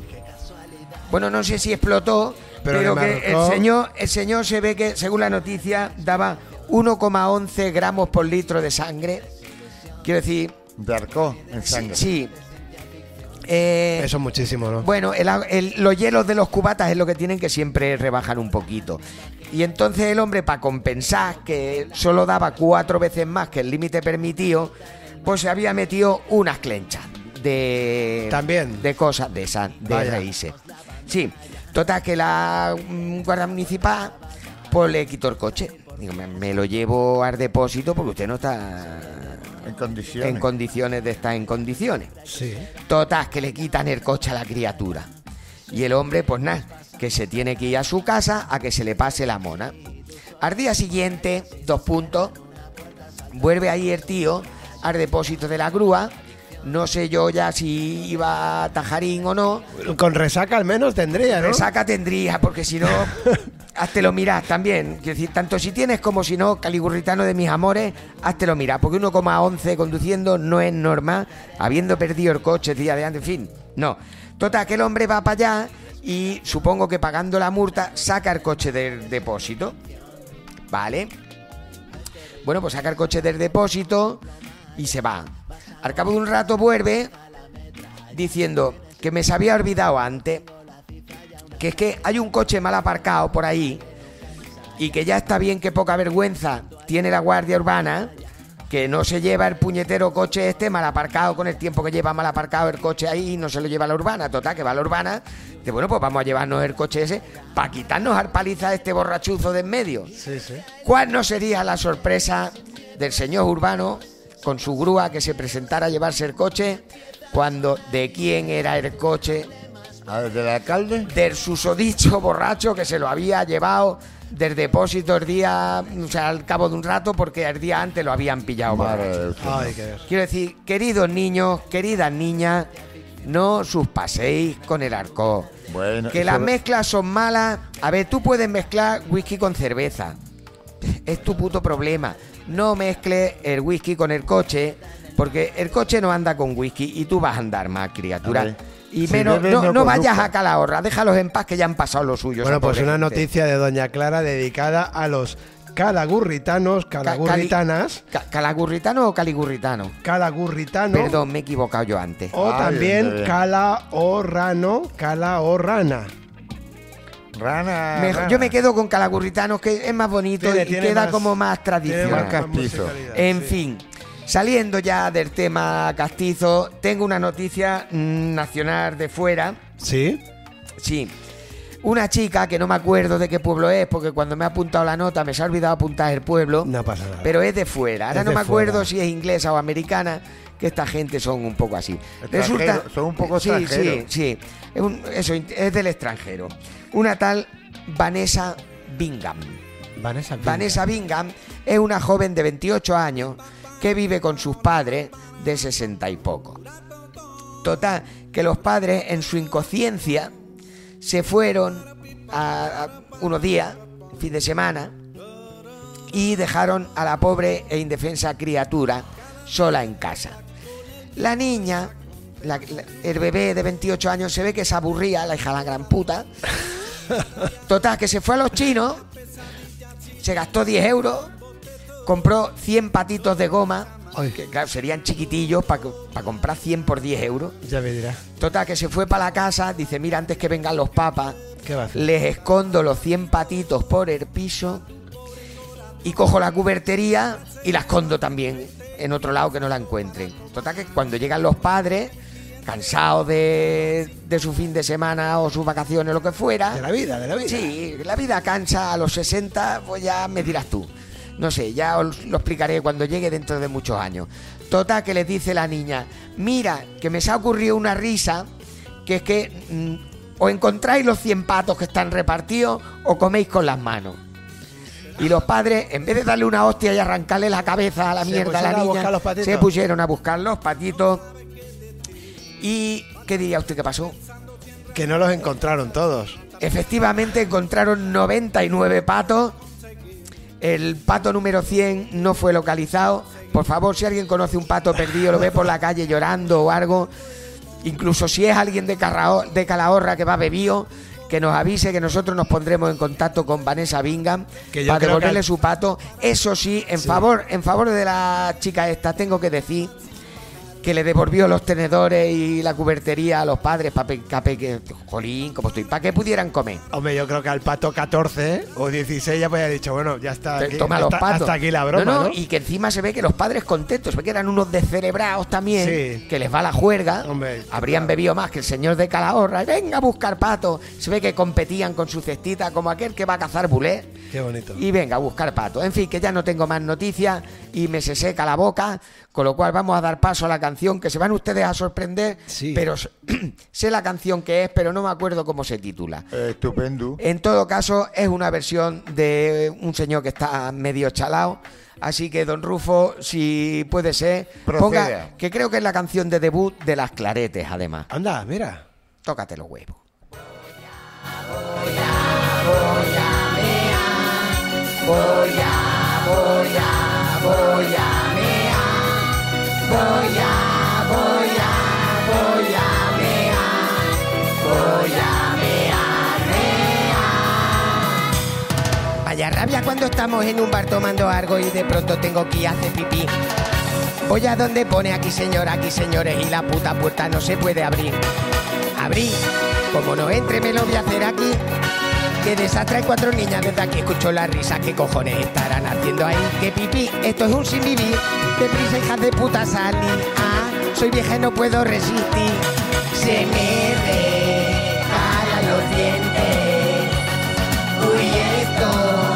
Bueno, no sé si explotó, Pero pero, que el señor, el señor se ve que, según la noticia, daba 1,11 gramos por litro de sangre. Quiero decir, De arcó en sí. sangre. sí. Eh, Eso es muchísimo, ¿no? bueno, el los hielos de los cubatas es lo que tienen que siempre rebajan un poquito. Y entonces el hombre, para compensar que solo daba cuatro veces más que el límite permitido, pues se había metido unas clenchas de. También. De cosas de esas, de Vaya. raíces. Sí, total que la mm, guardia municipal, pues le quitó el coche. Digo, me, me lo llevo al depósito porque usted no está En condiciones. en condiciones de estar en condiciones. Sí. Total, que le quitan el coche a la criatura. Y el hombre, pues nada, que se tiene que ir a su casa a que se le pase la mona. Al día siguiente, dos puntos, vuelve ahí el tío al depósito de la grúa. No sé yo ya si iba a Tajarín o no. Con resaca al menos tendría, ¿no? Resaca tendría, porque si no, hazte lo miras también. Quiero decir, tanto si tienes como si no, caligurritano de mis amores, hazte lo miras. Porque 1,11 conduciendo no es normal, habiendo perdido el coche el día de antes, en fin, no. Total, que el hombre va para allá y supongo que pagando la multa saca el coche del depósito. ¿Vale? Bueno, pues saca el coche del depósito y se va. Al cabo de un rato vuelve diciendo que me se había olvidado antes que es que hay un coche mal aparcado por ahí y que ya está bien que poca vergüenza tiene la Guardia Urbana, que no se lleva el puñetero coche este mal aparcado con el tiempo que lleva mal aparcado el coche ahí y no se lo lleva a la urbana. Total, que va a la urbana. Dice, bueno, pues vamos a llevarnos el coche ese para quitarnos al paliza a este borrachuzo de en medio. Sí, sí. ¿Cuál no sería la sorpresa del señor Urbano con su grúa que se presentara a llevarse el coche cuando de quién era el coche A ver, ¿Del alcalde? del susodicho borracho que se lo había llevado del depósito el día, o sea, al cabo de un rato porque el día antes lo habían pillado. Madre. Ay, qué. Quiero decir, queridos niños, queridas niñas, no os paséis con el alcohol. Bueno, Que las mezclas son malas. A ver, tú puedes mezclar whisky con cerveza. Es tu puto problema. No mezcles el whisky con el coche, porque el coche no anda con whisky y tú vas a andar más, criatura. Y si menos, bebes, no, no no vayas a Calahorra, déjalos en paz que ya han pasado lo suyo. Bueno, pues una gente. noticia de Doña Clara dedicada a los calagurritanos, Ca- calagurritanas, Ca- ¿Calagurritano o caligurritano? calagurritano Perdón, me he equivocado yo antes. o Ay, también bien. calahorrano, calahorrana. Rana. Me- rana. yo me quedo con calagurritanos, que es más bonito Tiene- y tiene queda más- como más tradicional. más más castizo. musicalidad, En sí. fin, saliendo ya del tema castizo, tengo una noticia mm, nacional de fuera ¿Sí? Sí. Una chica que no me acuerdo de qué pueblo es, porque cuando me ha apuntado la nota me se ha olvidado apuntar el pueblo. No pasa nada. Pero es de fuera. Ahora Es no de me acuerdo fuera. si es inglesa o americana, que esta gente son un poco así. Extranjero, son un poco sí, extranjeros. Sí, sí. Es un- eso, es del extranjero. Una tal Vanessa Bingham. Vanessa. Vanessa Bingham es una joven de 28 años que vive con sus padres de 60 y poco. Total, que los padres en su inconsciencia se fueron a, a unos días, fin de semana, y dejaron a la pobre e indefensa criatura sola en casa. La niña, la- la- el bebé de 28 años, se ve que se aburría, la hija de la gran puta. Total, que se fue a los chinos, se gastó 10 euros, compró 100 patitos de goma, Ay. que claro, serían chiquitillos para comprar 100 por 10 euros. Ya me. Total, que se fue para la casa, dice, mira, antes que vengan los papas, ¿Qué va a hacer? les escondo los 100 patitos por el piso y cojo la cubertería y la escondo también en otro lado que no la encuentren. Total, que cuando llegan los padres, cansados de, de su fin de semana o sus vacaciones, lo que fuera, De la vida, de la vida. Sí, la vida cansa a los 60, pues ya me dirás tú. No sé, ya os lo explicaré cuando llegue dentro de muchos años. Total, que les dice la niña, mira, que me se ha ocurrido una risa, que es que mm, o encontráis los 100 patos que están repartidos o coméis con las manos. Y los padres, en vez de darle una hostia y arrancarle la cabeza a la Se mierda a la a niña, patitos. se pusieron a buscar los patitos. ¿Y qué diría usted que pasó? Que no los encontraron todos. Efectivamente encontraron 99 patos. El pato número 100 no fue localizado. Por favor, si alguien conoce un pato perdido, lo ve por la calle llorando o algo, incluso si es alguien de, Carrao- de Calahorra que va bebido, que nos avise que nosotros nos pondremos en contacto con Vanessa Bingham Que para devolverle que su pato. Eso sí, en Sí. favor, en favor de la chica esta, tengo que decir que le devolvió los tenedores y la cubertería a los padres para que, jolín, como estoy, para que pudieran comer. Hombre, yo creo que al pato 14 o 16 ya podía dicho, bueno, ya está aquí, Toma los hasta, patos. hasta aquí la broma, no, ¿no? no, Y que encima se ve que los padres contentos, se ve que eran unos descerebrados también, Sí. que les va la juerga. Hombre, Habrían claro. bebido más que el señor de Calahorra. Venga a buscar patos. Se ve que competían con su cestita como aquel que va a cazar bulé. Qué bonito. Y venga a buscar patos. En fin, que ya no tengo más noticias y me se seca la boca. Con lo cual vamos a dar paso a la canción que se van ustedes a sorprender. Sí. Pero sé la canción que es, pero no me acuerdo cómo se titula. Eh, estupendo. En todo caso, es una versión de un señor que está medio chalao. Así que, don Rufo, si puede ser, ponga, que creo que es la canción de debut de las claretes, además. Anda, mira. Tócate los huevos. Vaya rabia cuando estamos en un bar tomando algo y de pronto tengo que a hacer pipí. Voy a donde pone aquí señor, aquí señores y la puta puerta no se puede abrir. Abrí, como no entre me lo voy a hacer aquí. Qué desastre hay cuatro niñas desde aquí escucho las risas, qué cojones estarán haciendo ahí. Que pipí, esto es un sin vivir. Deprisa hijas de puta salí. Ah, soy vieja y no puedo resistir. Se me regalan los dientes. Uy, esto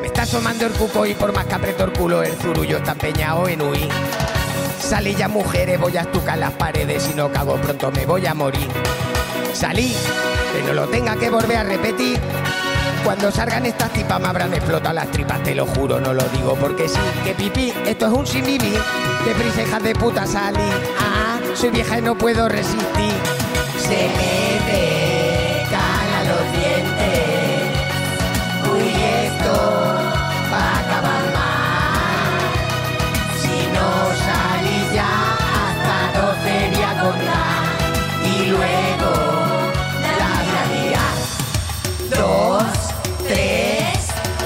Me está asomando el cuco y por más que aprieto el culo, el zurullo está empeñado en huir. Salí ya mujeres, voy a estucar las paredes y no cago pronto me voy a morir. Salí, que no lo tenga que volver a repetir. Cuando salgan estas tipas me habrán explotado las tripas, te lo juro, no lo digo porque sí. Que pipí, esto es un. Que prisa hijas de puta salí. Ah, soy vieja y no puedo resistir. Se me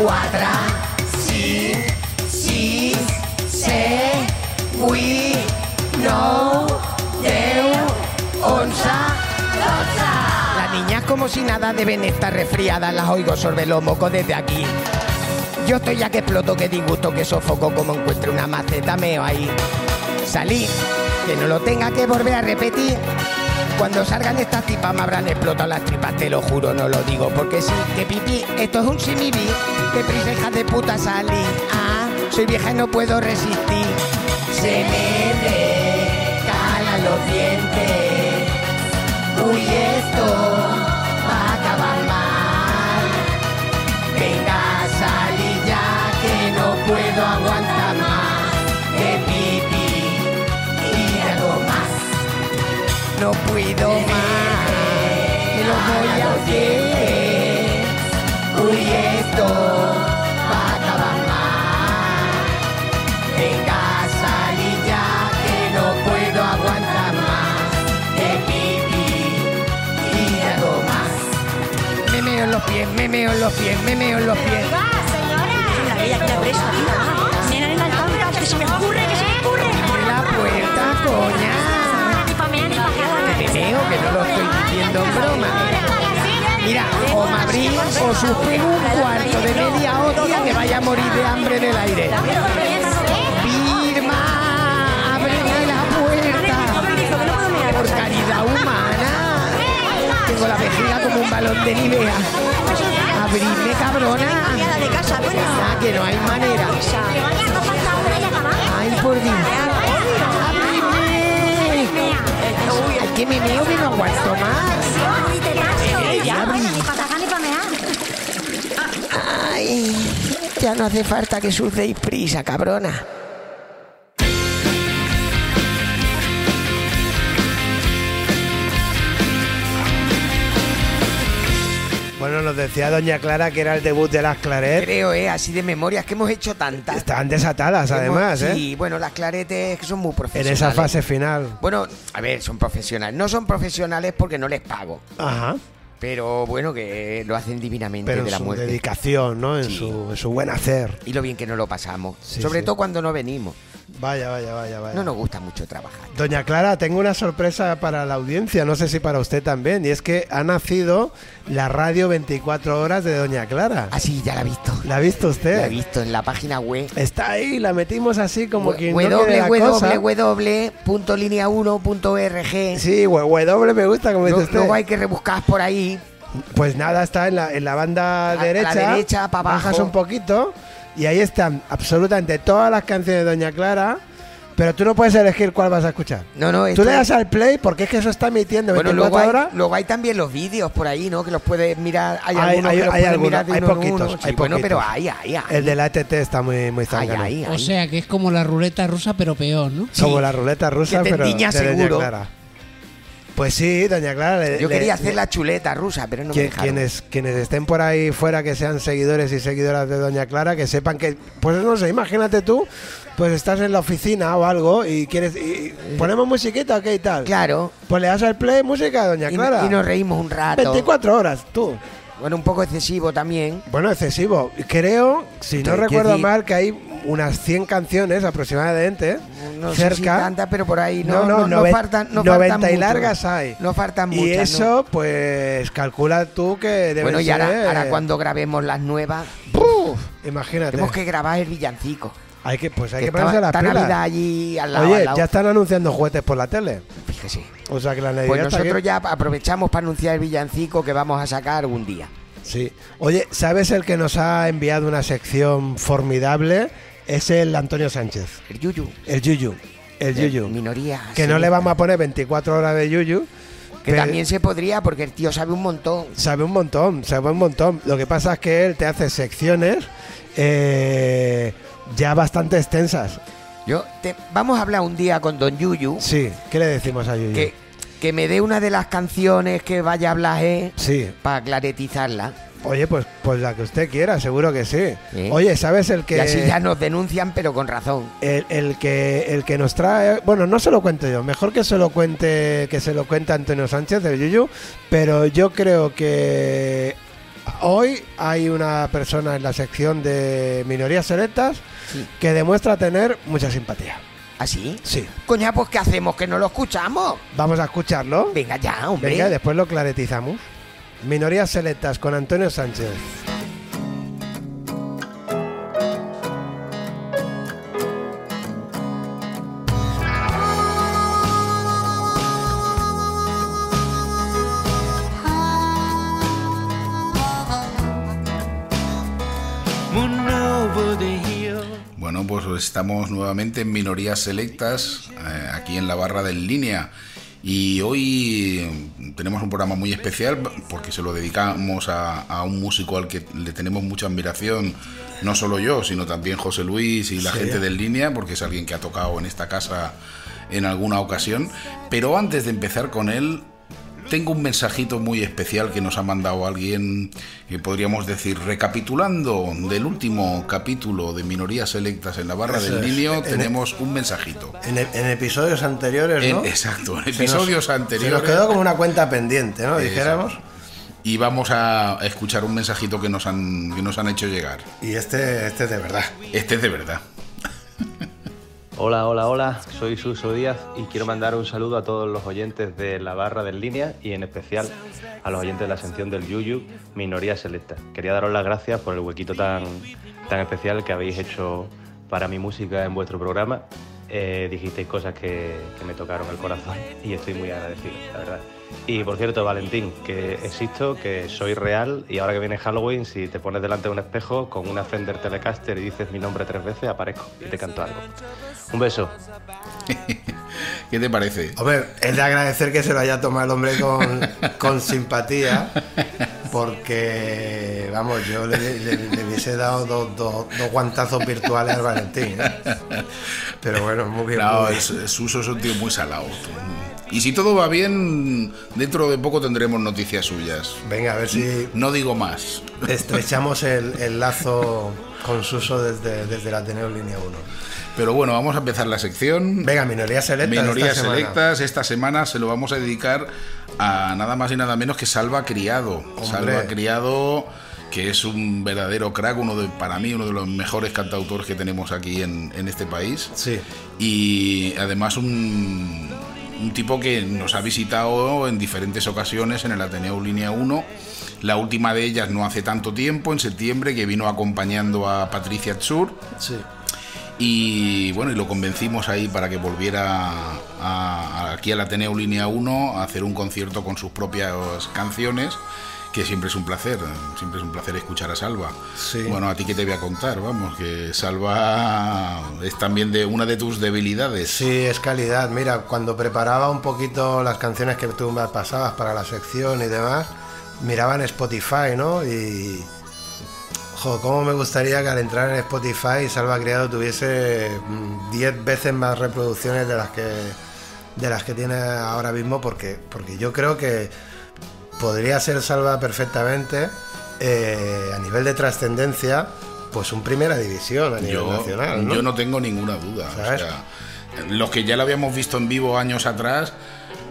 4, 5, 6, 7, 8, 9, 10, 11, 12 niñas como si nada deben estar resfriadas, las oigo sobre los mocos desde aquí. Yo estoy ya que exploto, que disgusto, que sofoco, como encuentro una maceta meo ahí. Salí, que no lo tenga que volver a repetir. Cuando salgan estas tipas me habrán explotado las tripas, te lo juro, no lo digo porque sí, que pipí, esto es un simibi, que prisa de puta salí. Ah, soy vieja y no puedo resistir. Se me recalan los dientes. Uy, esto va a acabar mal. Venga, salí ya que no puedo aguantar No puedo más. Me lo voy a hacer. Uy, esto va a acabar mal. Venga, salí ya que no puedo aguantar más. Que pipí y algo más. Me meo en los pies, me meo en los pies, me meo en los pies. Ella queda presa. Nena, nena, alcántara, que se me ocurre, que se me ocurre. La puerta, coña. Lo estoy diciendo en broma. Mira, o me abrís o suspendo un cuarto de media hostia que vaya a morir de hambre en el aire. Firma, ábreme la puerta. Por caridad humana. Tengo la vejiga como un balón de Nivea. Abridme, cabrona. Que no hay manera. Ay, por Dios. Ábreme. Que me meo que no aguanto más. Ya, bueno, ni pa' cagar ni pa' mear. Ay, ya no hace falta que deis prisa, cabrona. Bueno, nos decía doña Clara que era el debut de las Claret. Creo, eh, así de memoria, es que hemos hecho tantas. Están desatadas, además, ¿eh? Sí, bueno, las claretes que son muy En profesionales. esa fase final. Bueno, a ver, son profesionales. No son profesionales porque no les pago. Ajá. Pero bueno, que lo hacen divinamente Pero de en la su muerte. dedicación, ¿no? En, Sí. su, en su buen hacer. Y lo bien que nos lo pasamos. Sí, Sobre sí. todo cuando no venimos. Vaya, vaya, vaya, vaya. No nos gusta mucho trabajar. Doña Clara, tengo una sorpresa para la audiencia, no sé si para usted también, y es que ha nacido la radio 24 horas de Doña Clara. Ah, sí, ya la he visto. ¿La ha visto usted? La he visto en la página web. Está ahí, la metimos así como cosa. www.linea1.org. Sí, W me gusta como dice usted. luego hay que rebuscar por ahí. Pues nada, está en la, en la banda A la derecha. derecha, pa' abajo. Bajas un poquito y ahí están absolutamente todas las canciones de Doña Clara. Pero tú no puedes elegir cuál vas a escuchar. No, no, Tú le das al play porque es que eso está emitiendo Bueno, 24 luego hay, horas. luego hay también los vídeos por ahí, ¿no? Que los puedes mirar. Hay, Hay- algunos hay- que los hay puedes algunos, mirar de hay uno poquitos, uno. Sí, hay bueno, pero poquitos. hay, hay, hay. El del ATT está muy, muy. O sea que es como la ruleta rusa, pero peor, ¿no? Sí. Como la ruleta rusa, Que te pero de Doña seguro. Clara. Pues sí, Doña Clara. le- Yo le- quería hacer le- la chuleta rusa, pero no me dejaron. quienes, quienes estén por ahí fuera que sean seguidores y seguidoras de Doña Clara, que sepan que, pues no sé, imagínate tú, pues estás en la oficina o algo y quieres, y- y ponemos musiquita, ¿ok? y tal. Claro. Pues le das al play música Doña Clara. y nos reímos un rato. 24 horas, tú. Bueno, un poco excesivo también. Bueno, excesivo. Creo, si no recuerdo decir- mal, que hay unas 100 canciones aproximadamente No sé si cerca. tantas, pero por ahí no, no, no, faltan, no 90 faltan y largas hay. No faltan y muchas. ¿no? eso, pues, calcula tú que debe Bueno, y ser... ahora, cuando grabemos las nuevas. Imagínate. tenemos que grabar el villancico. Hay que, pues hay que que ponerse las pilas. Navidad allí al lado. Oye, al lado. ya están anunciando juguetes por la tele. Fíjese. O sea que la Navidad Pues nosotros ya aprovechamos para anunciar el villancico que vamos a sacar un día. Sí. Oye, ¿sabes el que nos ha enviado una sección formidable? Es el Antonio Sánchez. El Yuyu. El Yuyu. El de Yuyu. Minoría. Que no le vamos a poner 24 horas de Yuyu. Que pero también se podría, porque el tío sabe un montón. Sabe un montón, sabe un montón. Lo que pasa es que él te hace secciones eh, ya bastante extensas. Yo te- vamos a hablar un día con Don Yuyu, Sí, ¿qué le decimos a Yuyu? que, que me dé una de las canciones que vaya a hablar eh, Sí. para claretizarla. Oye, pues, pues la que usted quiera, seguro que sí. Sí. Oye, ¿sabes el que... Y así ya nos denuncian, pero con razón. El, el que el que nos trae, bueno, no se lo cuento yo, mejor que se lo cuente que se lo cuente Antonio Sánchez del Yuyu, pero yo creo que hoy hay una persona en la sección de minorías selectas Sí. que demuestra tener mucha simpatía. ¿Así? Sí. Coña, pues ¿qué hacemos? ¿Que no lo escuchamos? Vamos a escucharlo. Venga ya, hombre. Venga, después lo claretizamos. Minorías selectas con Antonio Sánchez. Bueno, pues estamos nuevamente en minorías selectas, eh, aquí en la barra del línea. Y hoy tenemos un programa muy especial porque se lo dedicamos a, a un músico al que le tenemos mucha admiración, no solo yo, sino también José Luis y la Sí. gente del línea, porque es alguien que ha tocado en esta casa en alguna ocasión. Pero antes de empezar con él, tengo un mensajito muy especial que nos ha mandado alguien, que podríamos decir, recapitulando del último capítulo de Minorías Selectas en la barra Eso del es. En- tenemos un mensajito. En, en episodios anteriores, En- ¿no? exacto, en Se nos- episodios Se anteriores. nos quedó como una cuenta pendiente, ¿no? Exacto. Dijéramos. Y vamos a escuchar un mensajito que nos han, que nos han hecho llegar. Y este, este es de verdad. Este es de verdad. Hola, hola, hola, soy Suso Díaz y quiero mandar un saludo a todos los oyentes de la barra del línea y en especial a los oyentes de la sección del Yuyu, Minoría Selecta. Quería daros las gracias por el huequito tan, tan especial que habéis hecho para mi música en vuestro programa. Eh, dijisteis cosas que, que me tocaron el corazón y estoy muy agradecido, la verdad. Y por cierto, Valentín, que existo, que soy real y ahora que viene Halloween, si te pones delante de un espejo con una Fender Telecaster y dices mi nombre tres veces, aparezco y te canto algo. Un beso. ¿Qué te parece? Hombre, es de agradecer que se lo haya tomado el hombre con, con simpatía, porque, vamos, yo le, le- le hubiese dado dos, dos- dos guantazos virtuales al Valentín. ¿eh? Pero bueno, muy bien. No, muy bien. es, es Suso es un tío muy salado. Y si todo va bien, dentro de poco tendremos noticias suyas. Venga, a ver si No digo más. estrechamos el, el lazo con Suso desde, desde el Ateneo Línea 1. Pero bueno, vamos a empezar la sección. Venga, minorías selectas. Minorías esta semana. selectas, esta semana se lo vamos a dedicar a nada más y nada menos que Salva Criado. Salva Criado, que es un verdadero crack, uno de, para mí uno de los mejores cantautores que tenemos aquí en, en este país. Sí. Y además un, un tipo que nos ha visitado en diferentes ocasiones en el Ateneo Línea 1. La última de ellas no hace tanto tiempo, en septiembre, que vino acompañando a Patricia Tsur. Sí. Y bueno, y lo convencimos ahí para que volviera a- a- aquí al Ateneo Línea 1 a hacer un concierto con sus propias canciones, que siempre es un placer, siempre es un placer escuchar a Salva. Sí. Bueno, a ti que te voy a contar, vamos, que Salva es también de una de tus debilidades. Sí, es calidad. Mira, cuando preparaba un poquito las canciones que tú me pasabas para la sección y demás, miraba en Spotify, ¿no? Y. Jo, cómo me gustaría que al entrar en Spotify Salva Criado tuviese mm, 10 veces más reproducciones de las que de las que tiene ahora mismo porque porque yo creo que podría ser Salva perfectamente eh, a nivel de trascendencia pues un primera división a nivel Yo, nacional ¿no? yo no tengo ninguna duda. o ¿Sabes? sea, los que ya lo habíamos visto en vivo años atrás,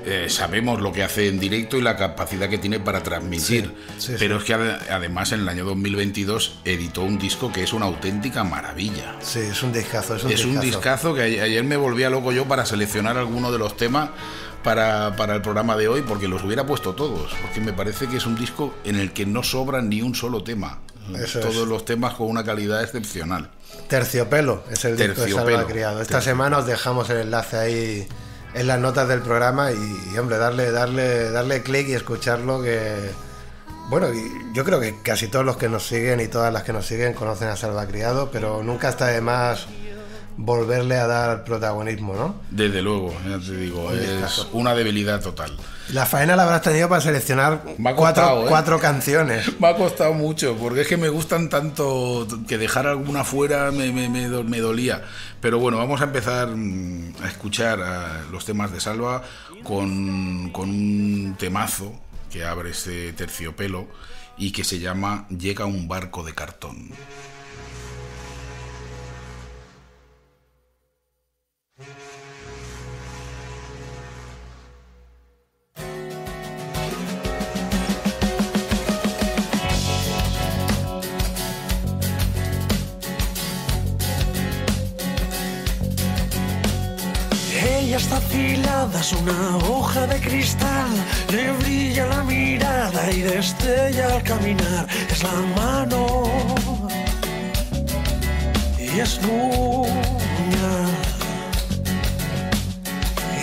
eh, sabemos lo que hace en directo y la capacidad que tiene para transmitir. Sí, sí, Pero sí. es que ade- además en el año 2022 editó un disco que es una auténtica maravilla. Sí, es un discazo, es un es un discazo. que ayer me volvía loco yo para seleccionar alguno de los temas para, para el programa de hoy, porque los hubiera puesto todos, porque me parece que es un disco en el que no sobra ni un solo tema. Eso Todos es. los temas con una calidad excepcional. Terciopelo es el disco de. Salva Criado. Esta Terciopelo. semana os dejamos el enlace ahí en las notas del programa y, y, hombre, darle, darle, darle clic y escucharlo que. Bueno, yo creo que casi todos los que nos siguen y todas las que nos siguen conocen a Salva Criado, pero nunca está de más volverle a dar protagonismo, ¿no? Desde luego, ya te digo, Un es una debilidad total. La faena la habrás tenido para seleccionar cuatro, costado, ¿eh? cuatro canciones. Me ha costado mucho, porque es que me gustan tanto que dejar alguna fuera me, me- me do- me dolía. Pero bueno, vamos a empezar mm, a escuchar a los temas de Salva con, con un temazo que abre este terciopelo y que se llama Llega un barco de cartón. Está afilada, es una hoja de cristal. Le brilla la mirada y destella al caminar. Es la mano y es niña.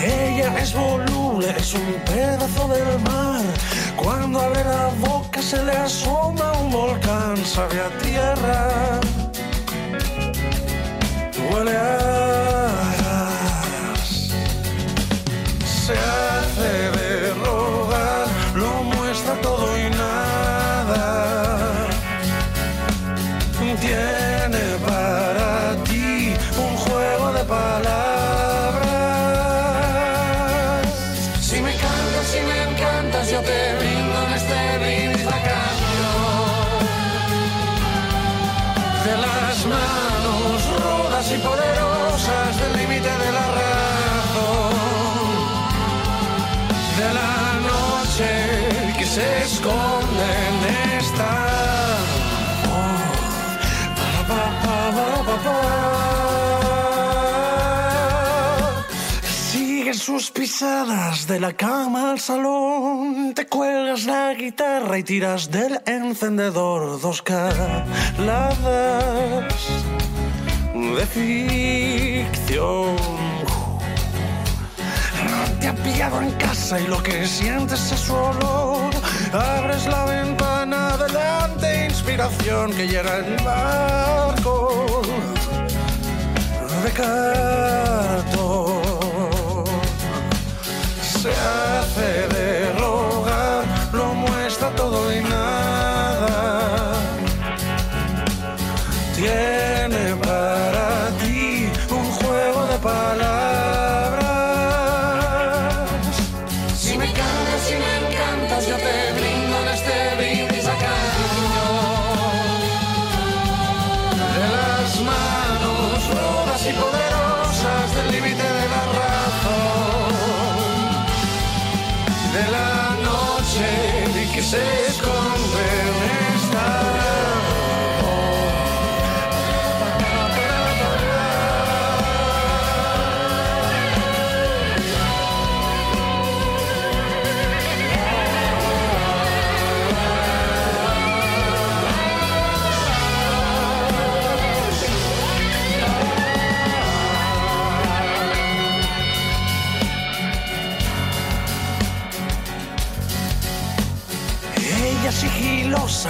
Ella es voluble, es un pedazo del mar. Cuando abre la boca se le asoma un volcán, sabe a tierra. Huele a Se hace de rogar, lo muestra todo y nada. Tiene para ti un juego de palabras. Si me cantas, si me encantas, yo te brindo en este brindis la canción de las manos rudas y poderosas del límite de la se esconde en esta voz. Pa, pa, pa, pa, pa. Sigues sus pisadas de la cama al salón, te cuelgas la guitarra y tiras del encendedor dos caladas de ficción. Te ha pillado en casa y lo que sientes es su olor. Abres la ventana delante, inspiración que llega el barco de. Se hace de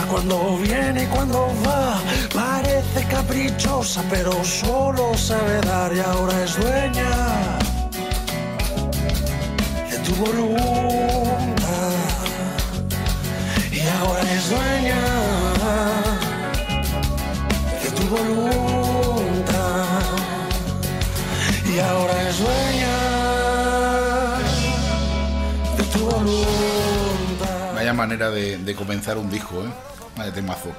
cuando viene y cuando va. Parece caprichosa, pero solo sabe dar y ahora es dueña de tu voluntad. Y ahora es dueña de tu voluntad. Y ahora es dueña de tu voluntad. Manera de comenzar un disco, ¿eh? Vaya temazo.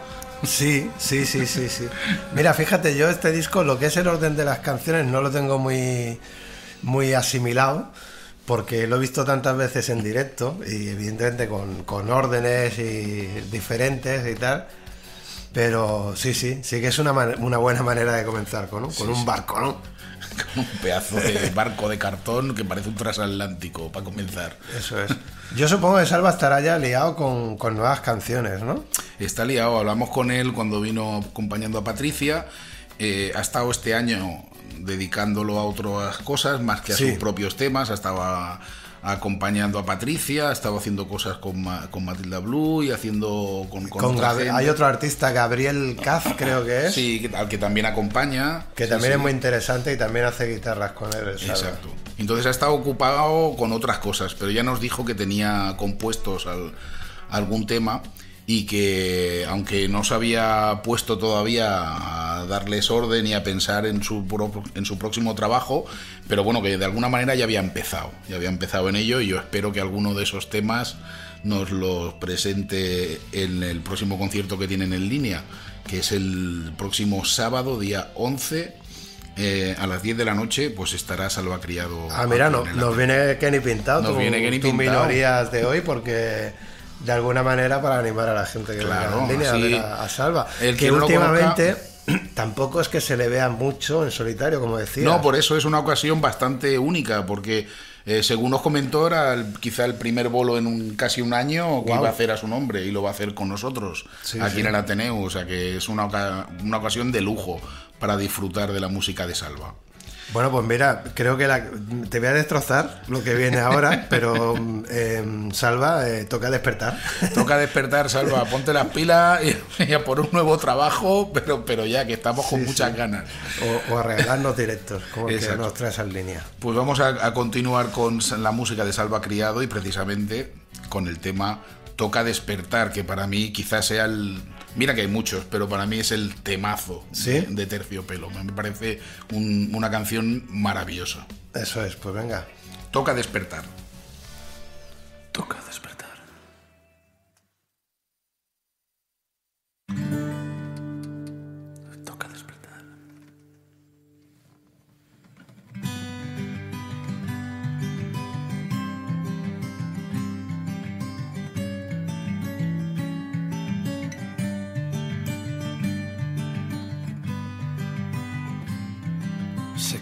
Sí, sí, sí, sí, sí. Mira, fíjate, yo este disco, lo que es el orden de las canciones, no lo tengo muy, muy asimilado, porque lo he visto tantas veces en directo, y evidentemente con, con órdenes y diferentes y tal. Pero sí, sí, sí que es una, una buena manera de comenzar con, ¿no? con un barco, ¿no? Un pedazo de barco de cartón que parece un transatlántico para comenzar. Eso es. Yo supongo que Salva estará ya liado con, con nuevas canciones, ¿no? Está liado, hablamos con él cuando vino acompañando a Patricia. eh, ha estado este año dedicándolo a otras cosas más que a Sí. sus propios temas. Ha estado a- acompañando a Patricia, ha estado haciendo cosas con, Ma- con Matilda Blue y haciendo con, con Con hay otro artista, Gabriel Caz, creo que es. Sí, al que también acompaña. Que Sí, también sí. es muy interesante y también hace guitarras con él. Salva. Exacto. Entonces ha estado ocupado con otras cosas, pero ya nos dijo que tenía compuestos al- algún tema y que aunque no se había puesto todavía a darles orden y a pensar en su, pro- en su próximo trabajo, pero bueno, que de alguna manera ya había empezado, ya había empezado en ello y yo espero que alguno de esos temas nos los presente en el próximo concierto que tienen en línea, que es el próximo sábado, día 11 eh, a las 10 de la noche pues estará Salva Criado. Ah, mira, no, nos viene Kenny Pintado, Nos tu, viene Kenny Pintado. minorías de hoy, porque de alguna manera para animar a la gente que Claro, en línea a Salva. el que últimamente, tampoco es que se le vea mucho en solitario, como decía. No, por eso es una ocasión bastante única, porque eh, según nos comentó, era el- quizá el primer bolo en un, casi un año que iba a hacer a su nombre y lo va a hacer con nosotros Sí, aquí sí. en el Ateneo. O sea que es una, una ocasión de lujo para disfrutar de la música de Salva. Bueno, pues mira, creo que la- te voy a destrozar lo que viene ahora, pero eh, Salva, eh, toca despertar. Toca despertar, Salva, ponte las pilas y, y a por un nuevo trabajo, pero, pero ya que estamos con Sí, muchas sí. ganas. O, o a regalarnos directos, como el que Exacto. nos traes en línea. Pues vamos a, a continuar con la música de Salva Criado y precisamente con el tema Toca despertar, que para mí quizás sea el... Mira que hay muchos, pero para mí es el temazo de, de Terciopelo. Me parece un- una canción maravillosa. Eso es, pues venga. Toca despertar. Toca despertar.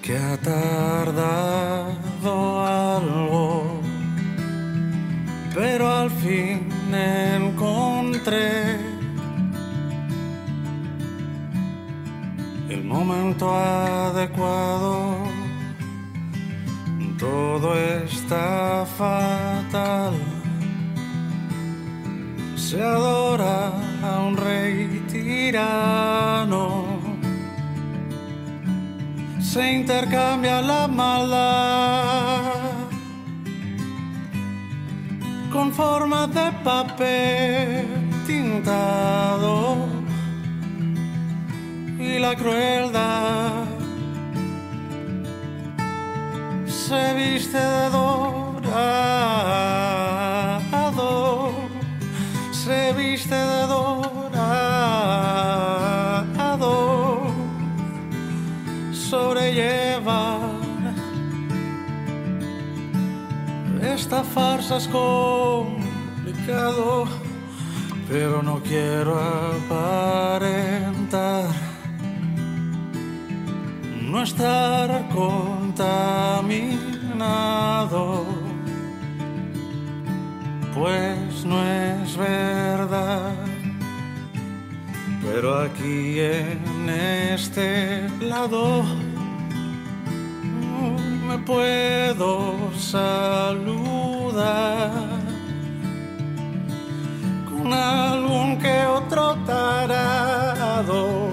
Que ha tardado algo, pero al fin encontré el momento adecuado. Todo está fatal. Se adora a un rey tirano se intercambia la maldad con forma de papel tintado. Y la crueldad se viste de dorado, farsa complicado, pero no quiero aparentar no estar contaminado, pues no es verdad. Pero aquí en este lado mm, me puedo saludar con algún que otro tarado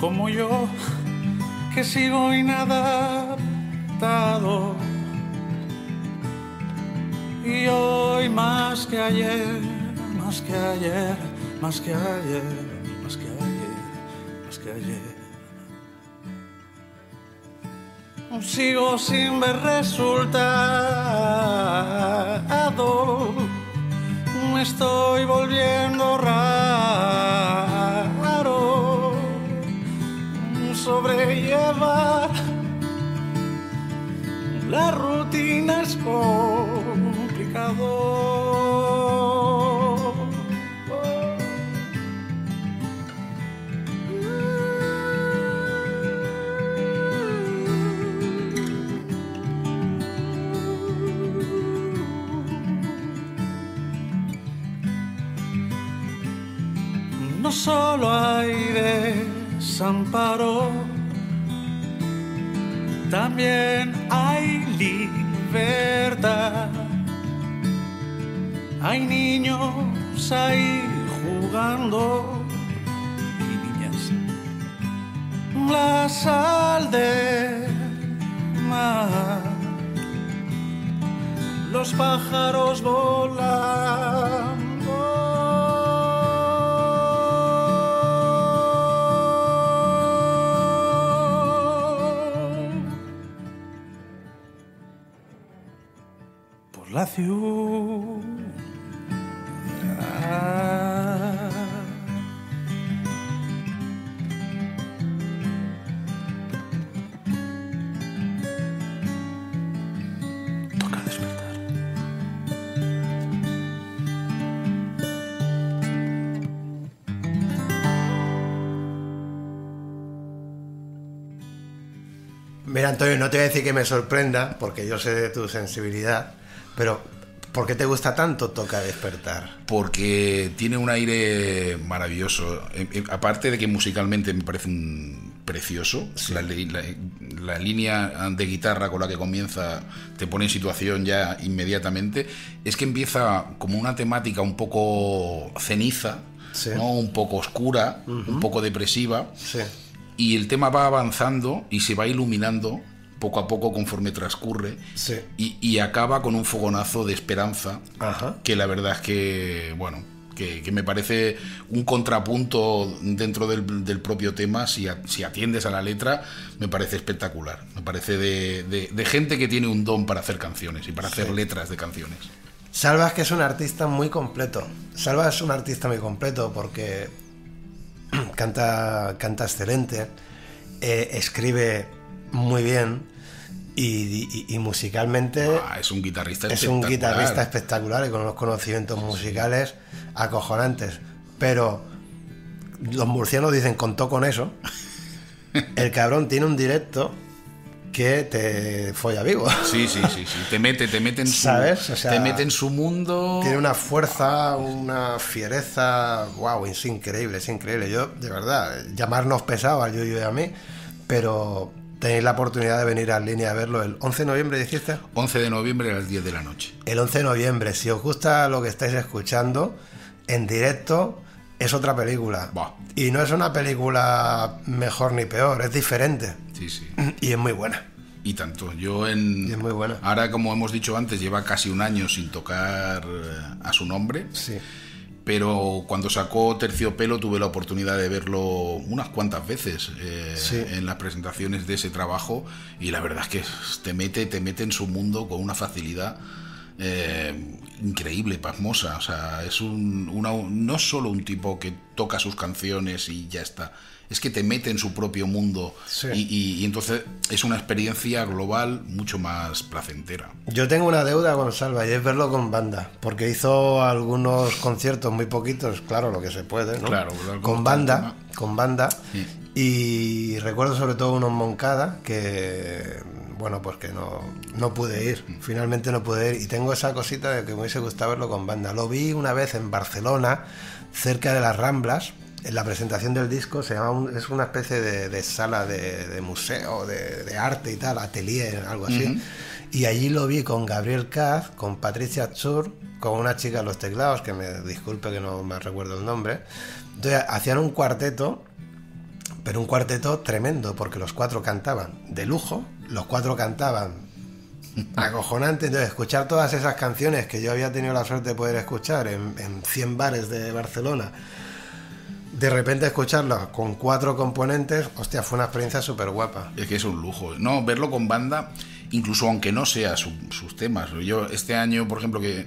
como yo que sigo inadaptado. Y hoy más que ayer, más que ayer, más que ayer, Sigo sin ver resultado, me estoy volviendo raro, sobrellevar la rutina es. Solo hay desamparo, también hay libertad. Hay niños ahí jugando y niñas. La sal de mar, los pájaros volando. ciudad. Toca despertar. Mira, Antonio, no te voy a decir que me sorprenda, porque yo sé de tu sensibilidad pero ¿por qué te gusta tanto Toca Despertar? porque tiene un aire maravilloso. Eh, eh, aparte de que musicalmente me parece un precioso, la, li- la- la línea de guitarra con la que comienza te pone en situación ya inmediatamente. Es que empieza como una temática un poco ceniza, Sí. ¿no? un poco oscura, un poco depresiva. Sí. Y el tema va avanzando y se va iluminando poco a poco conforme transcurre. Sí. Y, y acaba con un fogonazo de esperanza Ajá. que la verdad es que, bueno, que, que me parece un contrapunto dentro del, del propio tema, si, a- si atiendes a la letra, me parece espectacular. Me parece de, de- de gente que tiene un don para hacer canciones y para hacer letras de canciones. Salva es que es un artista muy completo. Salva es un artista muy completo porque canta, canta excelente, eh, escribe muy bien y, y- y musicalmente Ah, es un guitarrista es un espectacular. guitarrista espectacular y con unos conocimientos musicales acojonantes. Pero los murcianos dicen contó con eso. El cabrón tiene un directo que te folla vivo. Sí, sí, sí, sí. Te mete, te mete en su, ¿Sabes? O sea, te mete en su mundo. Tiene una fuerza, una fiereza, wow, es increíble, es increíble. Yo, de verdad, llamarnos pesado al Yuyu y a mí, pero tenéis la oportunidad de venir a línea a verlo el 11 de noviembre, dijiste. 11 de noviembre a las 10 de la noche. El 11 de noviembre, si os gusta lo que estáis escuchando, en directo es otra película. Y no es una película mejor ni peor, es diferente. Sí, sí. Y es muy buena. Y tanto. Yo en. es muy buena. Ahora, como hemos dicho antes, lleva casi un año sin tocar eh, a su nombre. Sí. Pero cuando sacó Terciopelo tuve la oportunidad de verlo unas cuantas veces eh, Sí. en las presentaciones de ese trabajo y la verdad es que te mete, te mete en su mundo con una facilidad eh, increíble, pasmosa. O sea, es un, una- no solo un tipo que toca sus canciones y ya está. Es que te mete en su propio mundo Sí. y, y- y entonces es una experiencia global mucho más placentera. Yo tengo una deuda con Salva y es verlo con banda, porque hizo algunos conciertos muy poquitos, claro, lo que se puede, ¿no? Claro, claro, con banda, con banda. Sí. Y recuerdo sobre todo unos Moncada que, bueno, pues que no, no pude ir, finalmente no pude ir. Y tengo esa cosita de que me hubiese gustado verlo con banda. Lo vi una vez en Barcelona, cerca de las Ramblas, la presentación del disco, se llama un- es una especie de, de sala de, de museo, de, de arte y tal, atelier, algo así. Y allí lo vi con Gabriel Caz, con Patricia Chur, con una chica en los teclados, que me disculpe que no me recuerdo el nombre. Entonces hacían un cuarteto, pero un cuarteto tremendo, porque los cuatro cantaban de lujo, los cuatro cantaban acojonante. Entonces escuchar todas esas canciones que yo había tenido la suerte de poder escuchar en, en 100 bares de Barcelona, de repente escucharlas con cuatro componentes, hostia, fue una experiencia súper guapa. Es que es un lujo. No, verlo con banda, incluso aunque no sea su- sus temas. Yo este año, por ejemplo, que,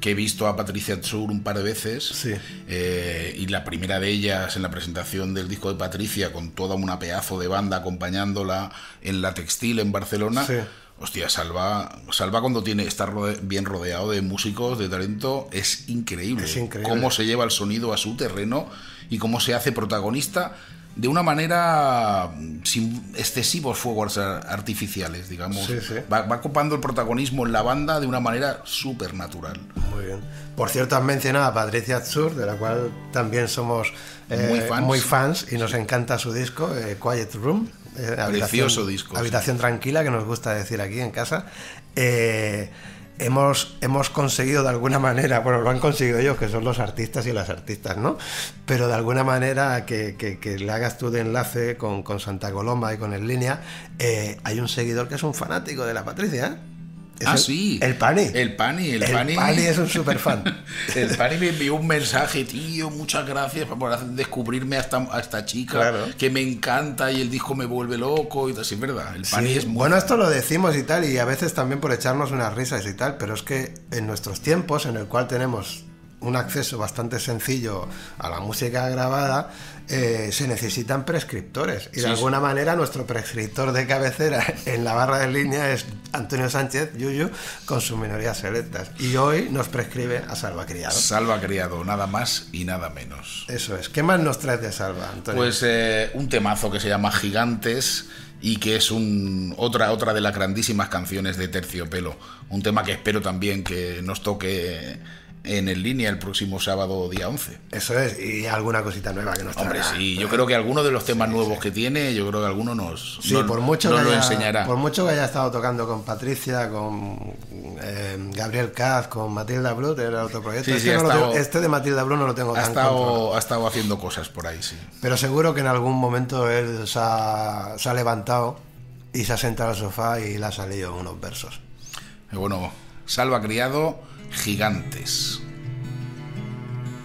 que he visto a Patricia Tsur un par de veces, eh, y la primera de ellas en la presentación del disco de Patricia, con toda una pedazo de banda acompañándola en la textil en Barcelona. Sí. Hostia, Salva, Salva cuando tiene está rode- bien rodeado de músicos, de talento, es increíble. Es increíble. Cómo se lleva el sonido a su terreno y cómo se hace protagonista de una manera mm, sin excesivos fuegos ar- artificiales, digamos. Sí, sí. Va, va copando el protagonismo en la banda de una manera súper natural. Muy bien. Por cierto, has mencionado a Patricia Azur, de la cual también somos eh, Muy fans. muy fans y nos encanta su disco, eh, Quiet Room. Eh, Precioso disco, Habitación tranquila, que nos gusta decir aquí en casa. Eh, hemos, hemos conseguido de alguna manera, bueno, lo han conseguido ellos, que son los artistas y las artistas, ¿no? Pero de alguna manera que, que- que le hagas tú de enlace con, con Santa Coloma y con En Línea, eh, hay un seguidor que es un fanático de la Patricia, ¿eh? Ah, el- sí. El Pani. El Pani, el, El Pani. Pani es un superfan. el Pani me envió un mensaje, tío, muchas gracias por descubrirme a esta, a esta chica Claro. que me encanta y el disco me vuelve loco y tal. Sí, es verdad. El Pani Sí, es muy Bueno, esto lo decimos y tal, y a veces también por echarnos unas risas y tal, pero es que en nuestros tiempos, en el cual tenemos un acceso bastante sencillo a la música grabada, eh, se necesitan prescriptores. Y de sí. alguna manera nuestro prescriptor de cabecera en la barra de línea es Antonio Sánchez, Yuyu, con sus minorías selectas. Y hoy nos prescribe a Salva Criado. Salva Criado, nada más y nada menos. Eso es. ¿Qué más nos traes de Salva, Antonio? Pues eh, un temazo que se llama Gigantes y que es un, otra, otra de las grandísimas canciones de Terciopelo. Un tema que espero también que nos toque en el línea el próximo sábado día 11. Eso es, y alguna cosita nueva que nos Hombre, traerá. sí, yo creo que alguno de los temas nuevos que tiene, yo creo que alguno nos, Sí, nos- por mucho, nos que lo haya, enseñará. por mucho que haya estado tocando con Patricia, con eh, Gabriel Caz, con Matilda Brut, era otro proyecto. Este, no estado- tengo- este de Matilda Brut no lo tengo ha, tan controlado. estado, ha estado haciendo cosas por ahí, sí. Pero seguro que en algún momento él se ha, se ha levantado y se ha sentado al sofá y le ha salido unos versos. Y bueno, Salva Criado, Gigantes.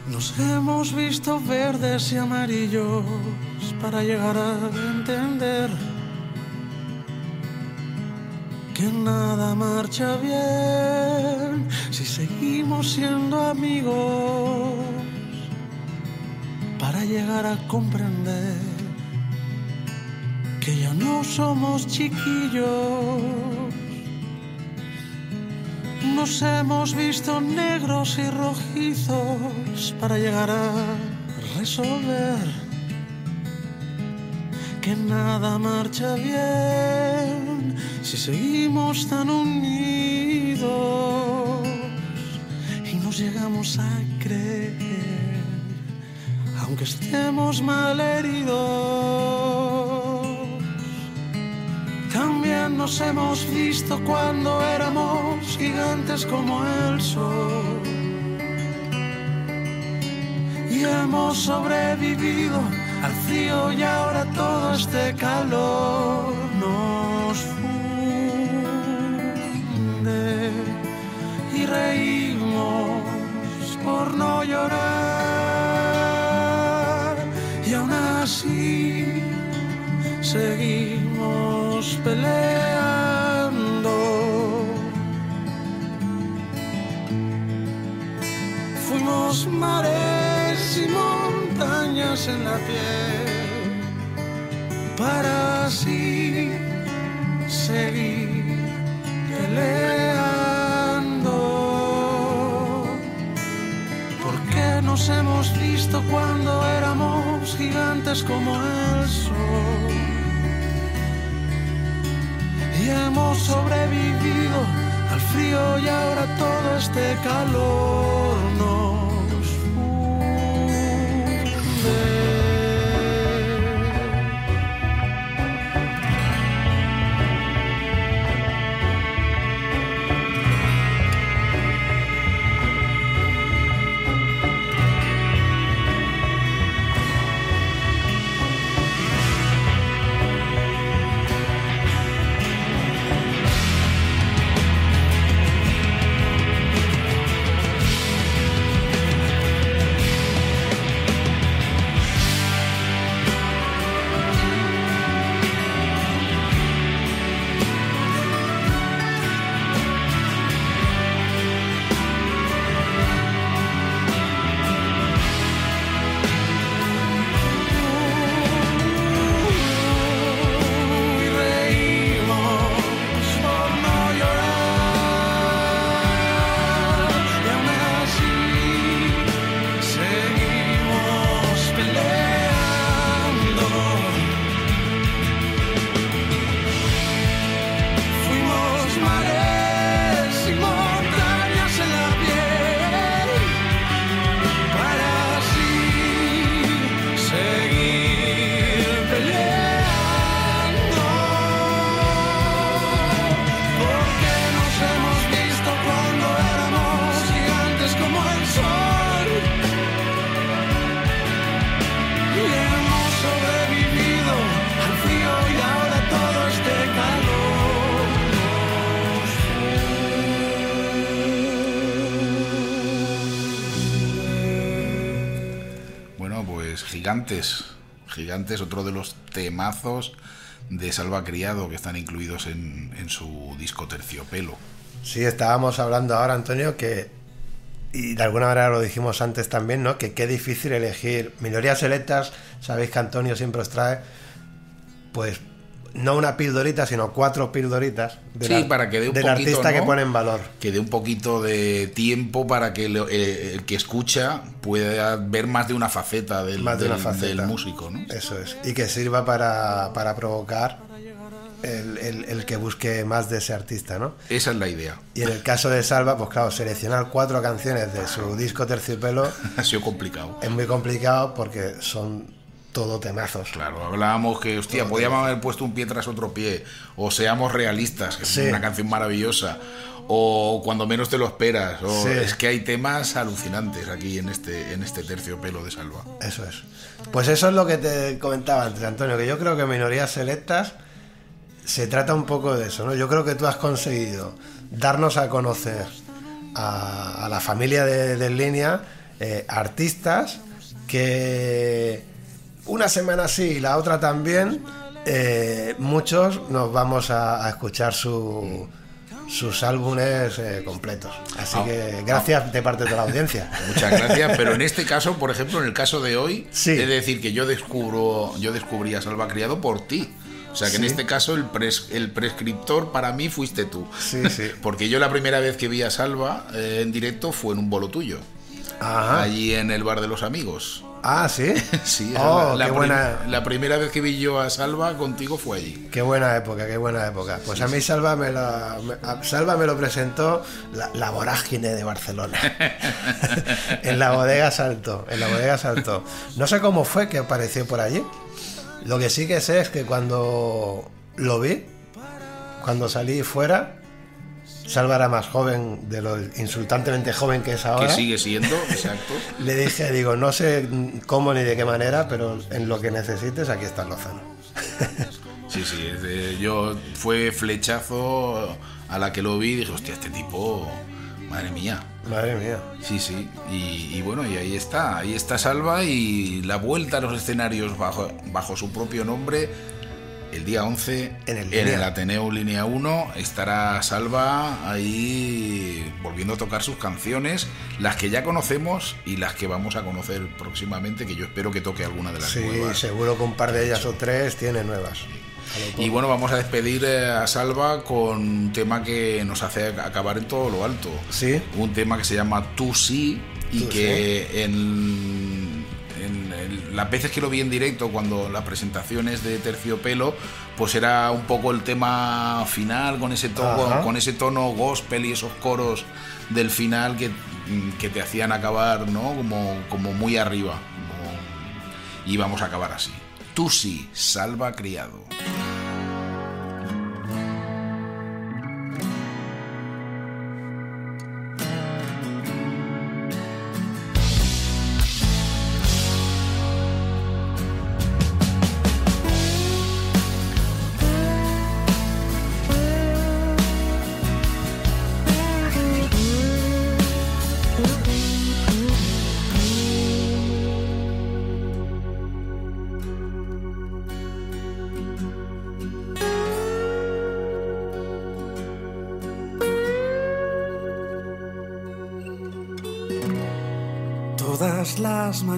Nos hemos visto verdes y amarillos para llegar a entender que nada marcha bien si seguimos siendo amigos para llegar a comprender que ya no somos chiquillos. Nos hemos visto negros y rojizos para llegar a resolver que nada marcha bien si seguimos tan unidos y nos llegamos a creer, aunque estemos mal heridos. Nos hemos visto cuando éramos gigantes como el sol. Y hemos sobrevivido al frío y ahora todo este calor nos funde. Y reímos por no llorar. Y aún así seguimos peleando. Fuimos mares y montañas en la piel para así seguir peleando. Porque nos hemos visto cuando éramos gigantes como el sol hemos sobrevivido al frío y ahora todo este calor nos. Gigantes. Gigantes, otro de los temazos de Salva Criado que están incluidos en, en su disco Terciopelo. Sí, estábamos hablando ahora, Antonio, que y de alguna manera lo dijimos antes también, ¿no? Que qué difícil elegir minorías selectas. Sabéis que Antonio siempre os trae, pues, no una pildorita, sino cuatro pildoritas del, Sí, ar- para que dé un del poquito, artista que pone en valor. que dé un poquito de tiempo para que eh, el que escucha pueda ver más de una faceta del, Más de una del- faceta. del músico, ¿no? Eso es. Y que sirva para, para provocar el, el- el que busque más de ese artista, ¿no? Esa es la idea. Y en el caso de Salva, pues claro, seleccionar cuatro canciones de su disco Terciopelo Ha sido complicado. es muy complicado porque son todo temazos. Claro, hablábamos que, hostia, podíamos haber puesto un pie tras otro pie, o seamos realistas, que es una canción maravillosa, o cuando menos te lo esperas, o Sí. es que hay temas alucinantes aquí en este, en este terciopelo de Salva. Eso es. Pues eso es lo que te comentaba antes, Antonio, que yo creo que minorías selectas se trata un poco de eso, ¿no? Yo creo que tú has conseguido darnos a conocer a, a la familia de, línea eh, artistas que una semana sí y la otra también, eh, muchos nos vamos a, a escuchar su- sus álbumes eh, completos. Así Ah, que gracias de parte de la audiencia. Muchas gracias, pero en este caso, por ejemplo, en el caso de hoy, Sí. es decir que yo descubro, yo descubrí a Salva Criado por ti. O sea que en este caso el, pres- el prescriptor para mí fuiste tú. Sí, sí. Porque yo la primera vez que vi a Salva eh, en directo fue en un bolo tuyo. Ajá. Allí en el bar de los amigos. Ah, sí. Sí, Oh, la, qué buena, la primera vez que vi yo a Salva contigo fue allí. qué buena época, qué buena época. Pues a mí Salva me, a Salva me lo presentó la, la vorágine de Barcelona. en la bodega Salto, en la bodega Salto. No sé cómo fue que apareció por allí. Lo que sí que sé es que cuando lo vi, cuando salí fuera, Salva era más joven de lo insultantemente joven que es ahora. Que sigue siendo, exacto. Le dije, digo, no sé cómo ni de qué manera, pero en lo que necesites, aquí está Lozano. Sí, sí, de- yo fue flechazo a la que lo vi y dije, hostia, este tipo, madre mía. Madre mía. Sí, sí, y, y bueno, y ahí está, ahí está Salva y la vuelta a los escenarios bajo, bajo su propio nombre. El día 11 En el en el Ateneo Línea 1 estará Salva ahí volviendo a tocar sus canciones, las que ya conocemos y las que vamos a conocer próximamente, que yo espero que toque alguna de las Sí, nuevas. seguro que un par de ellas o tres tiene nuevas. Y bueno, vamos a despedir eh, a Salva con un tema que nos hace acabar en todo lo alto. Sí. Un tema que se llama Tú sí y Tú que en, las veces que lo vi en directo, cuando las presentaciones de Terciopelo, pues era un poco el tema final con ese tono, Ajá. con ese tono gospel y esos coros del final que, que te hacían acabar, ¿no? Como, como muy arriba. Como- y vamos a acabar así. Tú sí, Salva Criado.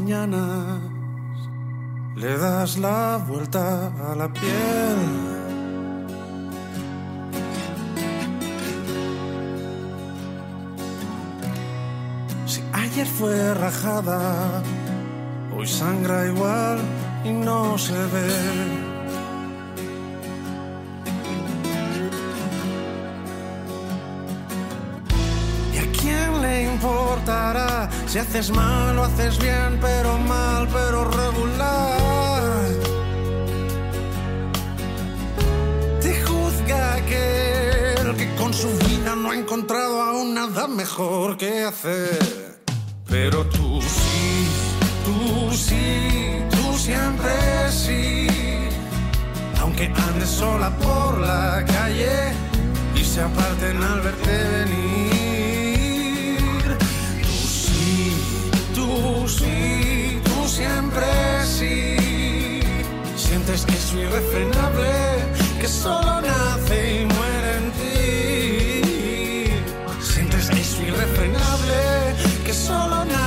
Mañanas le das la vuelta a la piel. Si ayer fue rajada, hoy sangra igual y no se ve. Si haces mal o haces bien, pero mal, pero regular? Te juzga aquel que con su vida no ha encontrado aún nada mejor que hacer. Pero tú sí, tú sí, tú siempre sí. Aunque andes sola por la calle y se aparten al verte venir. Tú sí, tú siempre sí. Sientes que es irrefrenable, que solo nace y muere en ti. Sientes que es irrefrenable, que vienen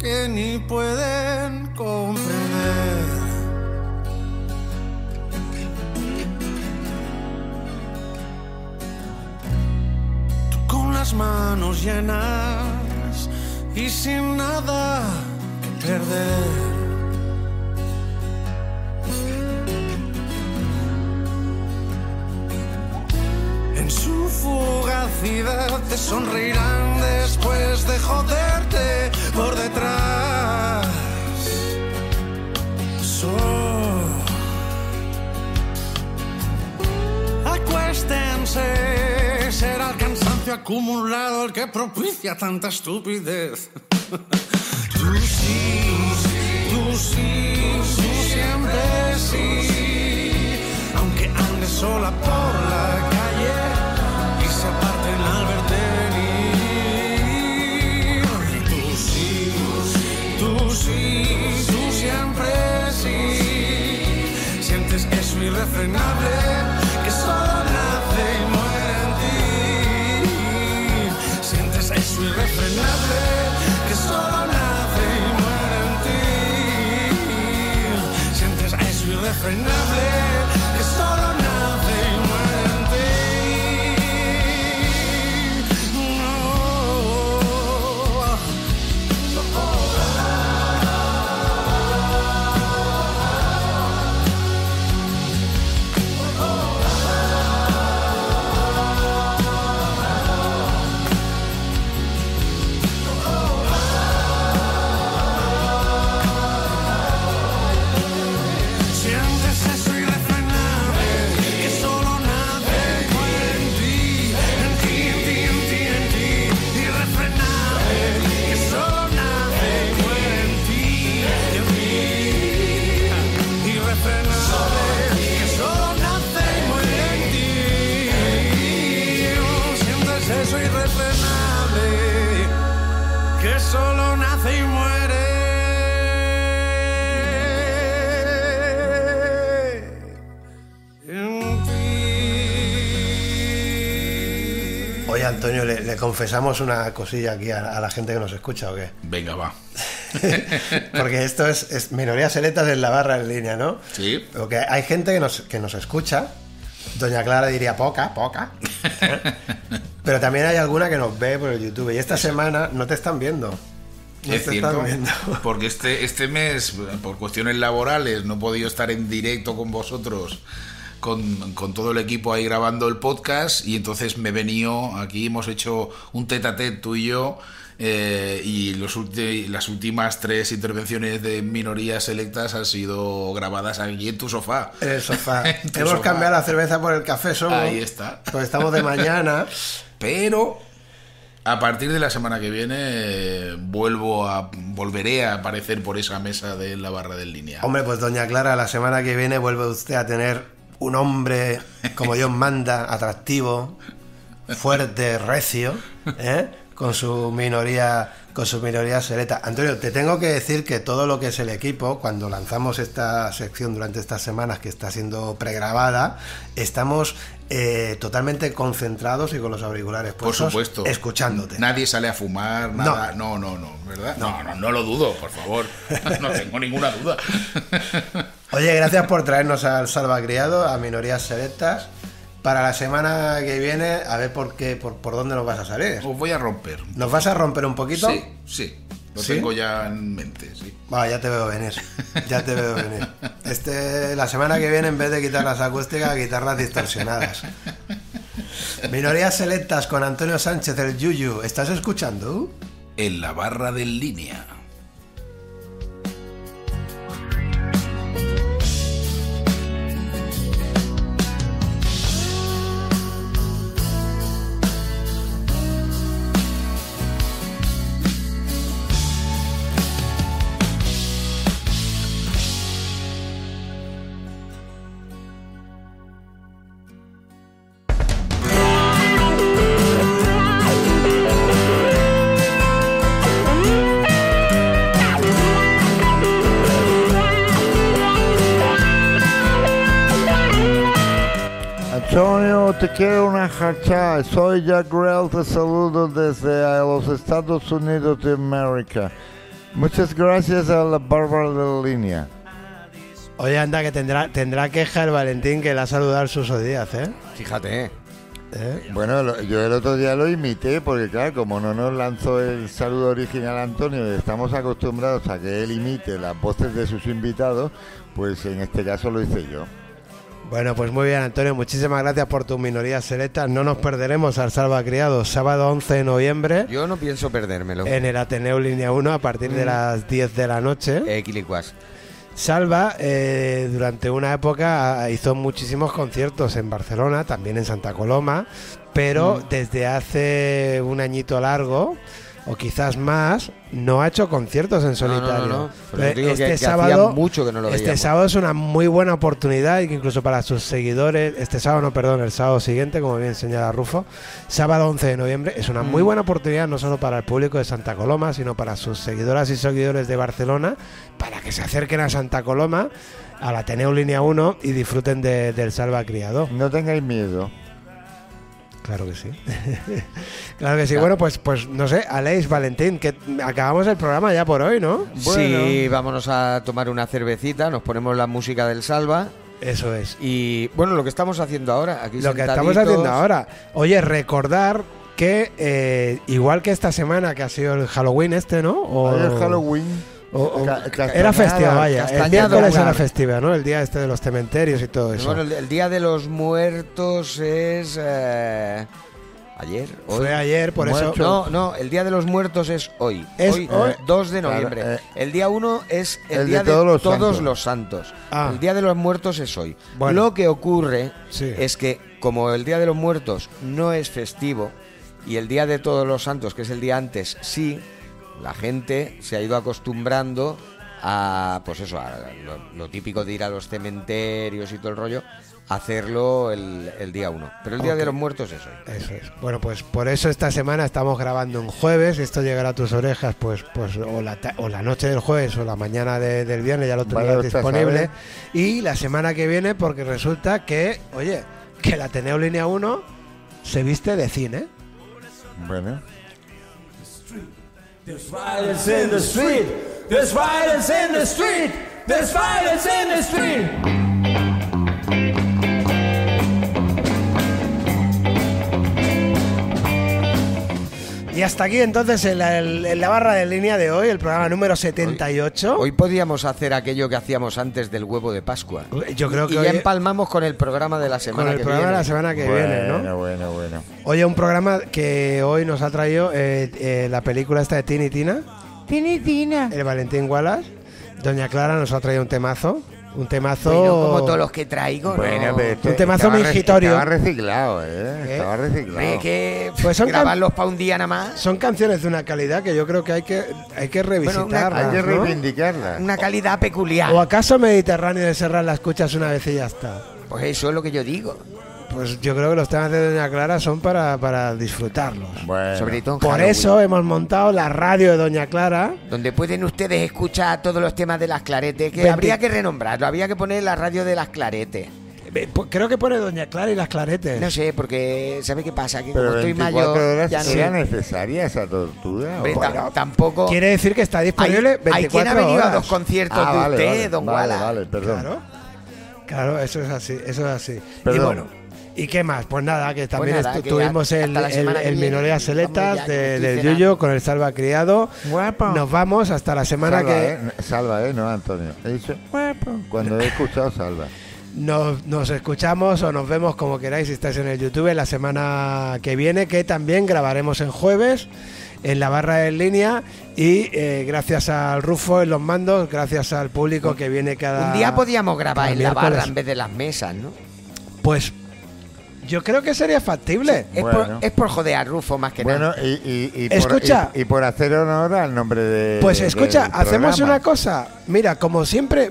que ni pueden comprender. Tú con las manos llenas y sin nada que perder. Te sonreirán después de joderte por detrás. So- Acuéstense, será el cansancio acumulado el que propicia tanta estupidez. Tú sí, tú sí, tú siempre sí. Aunque andes sola por eso irrefrenable Antonio, ¿le, le confesamos una cosilla aquí a, a la gente que nos escucha o qué? Venga, va. Porque esto es, es minorías selectas en la barra en línea, ¿no? Sí. Porque hay gente que nos, que nos escucha. Doña Clara diría poca, poca. Pero también hay alguna que nos ve por el YouTube. Y esta semana no te están viendo. No Es te cierto, están viendo. porque este, este mes, por cuestiones laborales, no he podido estar en directo con vosotros, con, con todo el equipo ahí grabando el podcast, y entonces me he venido aquí, hemos hecho un tete a tete tú y yo, eh, y los ulti- las últimas tres intervenciones de minorías selectas han sido grabadas aquí en tu sofá. En el sofá. Hemos sofá. cambiado la cerveza por el café solo. Ahí está. Pues estamos de mañana. Pero a partir de la semana que viene eh, vuelvo a volveré a aparecer por esa mesa de la barra del línea. Hombre, pues doña Clara, la semana que viene vuelve usted a tener un hombre como Dios manda, atractivo, fuerte, recio, ¿eh? con su minoría con su minoría seleta. Antonio, te tengo que decir que todo lo que es el equipo, cuando lanzamos esta sección durante estas semanas que está siendo pregrabada, estamos eh, totalmente concentrados y con los auriculares Por puestos, supuesto. escuchándote. Nadie sale a fumar, nada. No, no, no, ¿verdad? No, no, no lo dudo, por favor. No tengo ninguna duda. Oye, gracias por traernos al Salvacriado, a Minorías Selectas. Para la semana que viene, a ver por qué, por, por dónde nos vas a salir. Os voy a romper. ¿Nos vas a romper un poquito? Sí, sí. Lo ¿Sí? tengo ya en mente, sí. Va, ya te veo venir. Ya te veo venir. Este, la semana que viene, en vez de guitarras acústicas, guitarras distorsionadas. Minorías selectas con Antonio Sánchez, el Yuyu. ¿Estás escuchando? En la barra del línea. Soy Jack Grell, te saludo desde eh, los Estados Unidos de América. Muchas gracias a la Bárbara de la Línea. Oye, anda, que tendrá, tendrá queja el Valentín que la ha saludado al Suso Díaz, ¿eh? Fíjate, ¿eh? ¿Eh? Bueno, lo- yo el otro día lo imité porque, claro, como no nos lanzó el saludo original Antonio y estamos acostumbrados a que él imite las voces de sus invitados, pues en este caso lo hice yo. Bueno, pues muy bien, Antonio. Muchísimas gracias por tu minoría selecta. No nos perderemos al Salva Criado sábado 11 de noviembre Yo no pienso perdérmelo. en el Ateneo Línea 1 a partir de Mm. las 10 de la noche. Eh, Quilicuas. Salva eh, durante una época ah, hizo muchísimos conciertos en Barcelona, también en Santa Coloma, pero Mm. desde hace un añito largo o quizás más no ha hecho conciertos en No, no, solitario. no, no. Que- este que sábado mucho que no lo este veíamos. sábado es una muy buena oportunidad y que incluso para sus seguidores, este sábado no, perdón, el sábado siguiente, como bien señala Rufo, sábado 11 de noviembre, es una muy Mm. buena oportunidad no solo para el público de Santa Coloma, sino para sus seguidoras y seguidores de Barcelona, para que se acerquen a Santa Coloma, al Ateneo Línea 1 y disfruten de- del Salva Criado. No tengáis miedo. Claro que sí. claro que sí. Bueno, pues, pues no sé, Aleix, Valentín, que acabamos el programa ya por hoy, ¿no? Sí, vámonos a tomar una cervecita, nos ponemos la música del Salva. Eso es. Y bueno, lo que estamos haciendo ahora, aquí Lo que estamos haciendo ahora. Oye, recordar que eh, igual que esta semana que ha sido el Halloween este, ¿no? O, Ayer Halloween. O- o- era festivo, vaya. El miércoles era festivo, ¿no? El día este de los cementerios y todo eso. Bueno, el, el Día de los Muertos es... eh, ¿Ayer? ¿Hoy? Fue ayer, por eso. No, no, el Día de los Muertos es hoy. Es hoy, hoy. eh, 2 de Claro, noviembre. eh, el día 1 es el, Día de, todos los todos santos. los santos. Ah. El Día de los Muertos es hoy. Bueno. Lo que ocurre Sí. es que como el Día de los Muertos no es festivo y el Día de todos los santos, que es el día antes, sí, la gente se ha ido acostumbrando a, pues eso, a lo, lo típico de ir a los cementerios y todo el rollo, hacerlo el, el día 1. Pero el Día de los Muertos es hoy. Eso es. Bueno, pues por eso esta semana estamos grabando un jueves. Esto llegará a tus orejas, pues, pues o, la, ta- o la noche del jueves o la mañana de- del viernes, ya lo tendrás disponible. Y la semana que viene, porque resulta que, oye, que el Ateneo Línea 1 se viste de cine. Bueno. There's violence in the street. There's violence in the street. There's violence in the street. Y hasta aquí entonces en la, en la barra de línea de hoy, el programa número 78. Hoy podíamos hacer aquello que hacíamos antes del huevo de Pascua. Yo creo que y hoy- ya empalmamos con el programa de la semana con el que programa de viene. la semana que bueno, viene, ¿no? bueno, bueno. Oye, un programa que hoy nos ha traído eh, eh, la película esta de Tini Tina. Tini Tina. El Valentín Wallace. Doña Clara nos ha traído un temazo. Un temazo. Bueno, como todos los que traigo, ¿no? Bueno, pero este Un temazo mingitorio. Estaba reciclado, ¿eh? ¿Qué? Estaba reciclado. Que Pues son grabarlos para un día nada más. Son canciones de una calidad que yo creo que hay que, hay que revisitarlas. Hay que ¿no? reivindicarla. Una calidad peculiar. ¿O acaso Mediterráneo de Serrat la escuchas una vez y ya está? Pues eso es lo que yo digo. Pues yo creo que los temas de Doña Clara son para, para disfrutarlos. Bueno. Sobre todo en Por Halloween, eso hemos montado la radio de Doña Clara. Donde pueden ustedes escuchar todos los temas de las claretes. Que Veinti- habría que renombrarlo. Habría que poner la radio de las claretes. Eh, Creo que pone Doña Clara y las claretes. No sé, porque ¿sabe qué pasa? Que Pero como estoy 24 mayor, horas ya no ¿era necesaria esa tortura? Tampoco. Quiere decir que está Hay, disponible hay 24 quien ha venido horas. a dos conciertos Ah, de vale, usted, vale, don vale, Wallace. vale, perdón. Claro. Claro, eso es así, eso es así. Y Perdón. bueno, ¿y qué más? Pues nada, que también nada, que tuvimos el, el, el Selectas de- del. Yuyo con el Salva Criado. Guapo. Nos vamos hasta la semana Salva, que ¿eh? Salva, ¿eh? No, Antonio. He dicho guapo. Cuando he escuchado salva. nos, nos escuchamos o nos vemos como queráis si estáis en el YouTube la semana que viene, que también grabaremos en jueves en la barra en línea y eh, gracias al Rufo en los mandos, gracias al público que viene cada Un día podíamos grabar en la barra en vez de las mesas, ¿no? Pues yo creo que sería factible. Es, Bueno. por, es por joder a Rufo más que Bueno, nada. y, y, y por, Escucha. y, y por hacer honor al nombre de. Pues escucha, hacemos programa. una cosa. Mira, como siempre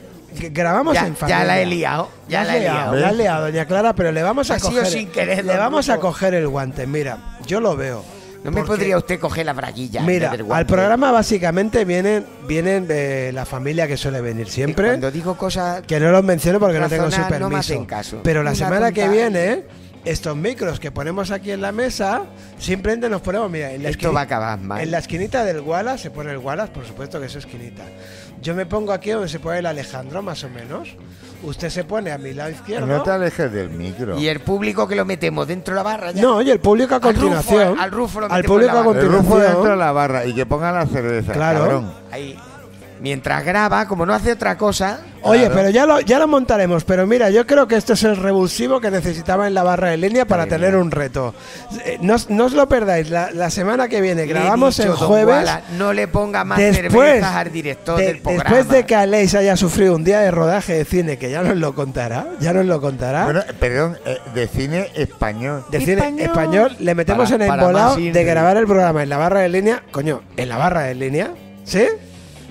grabamos Ya- en ya familia. la he liado, ya la he liado, liado. la ¿Ves? liado, doña Clara, pero le vamos a Ha coger sin querer, le vamos a coger el guante. Mira, yo lo veo. No me podría usted coger la braguilla. Mira, al programa básicamente vienen vienen de la familia que suele venir siempre. Cuando digo cosas. Que no los menciono porque no tengo su permiso. no me hacen caso. Pero la Una semana que viene estos micros que ponemos aquí en la mesa, simplemente nos ponemos, mira, en la, Esto va a acabar mal. en la esquinita del Wallace se pone el Wallace, por supuesto que es esquinita. Yo me pongo aquí donde se pone el Alejandro, más o menos. Usted se pone a mi lado izquierdo. No te alejes del micro. Y el público que lo metemos dentro de la barra ya. No, y el público a Al Rufo, continuación. al Rufo lo al metemos público en la a barra. El rufo continuación. dentro de la barra y que ponga la cerveza. Claro. cabrón. Ahí. Mientras graba, como no hace otra cosa. Oye, Claro. pero ya lo, ya lo montaremos. Pero mira, yo creo que esto es el revulsivo que necesitaba en la barra de línea para tener un reto. Eh, No, os- no os lo perdáis. La, la semana que viene le grabamos dicho, el jueves. Wala, no le ponga más Después, cervezas al director de- del programa. después de que Aleix haya sufrido un día de rodaje de cine, que ya nos lo contará, ya nos lo contará. Bueno, perdón, eh, de cine español. de cine español, le metemos Para- en embolado más de grabar el programa en la barra de línea. Coño, en la barra de línea. ¿Sí?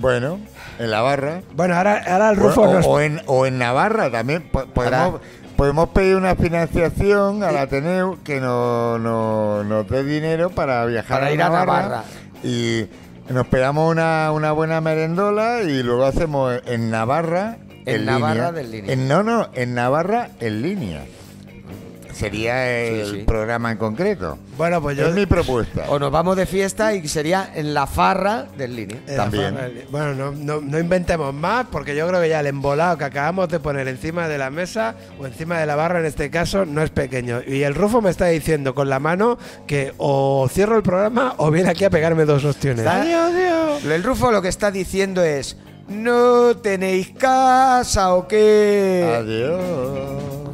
Bueno, en la barra. Bueno, ahora, ahora el Rufo o, nos- o en, o en Navarra también. po- Podemos, podemos pedir una financiación al Ateneo que no, no- nos dé dinero para viajar Para a, ir a Navarra. Y nos pegamos una, una buena merendola y luego hacemos en Navarra. En Navarra del línea. En, no, no, en Navarra en línea. Sería el Sí, sí. programa en concreto. Bueno, pues yo. Es mi propuesta. O nos vamos de fiesta y sería en la farra del línea. en la También. barra de li- Bueno, no, no, no inventemos más, porque yo creo que ya el embolado que acabamos de poner encima de la mesa, o encima de la barra en este caso, no es pequeño. Y el Rufo me está diciendo con la mano que o cierro el programa o viene aquí a pegarme dos ostiones. Está- El Rufo lo que está diciendo es: ¿No tenéis casa o qué? Adiós.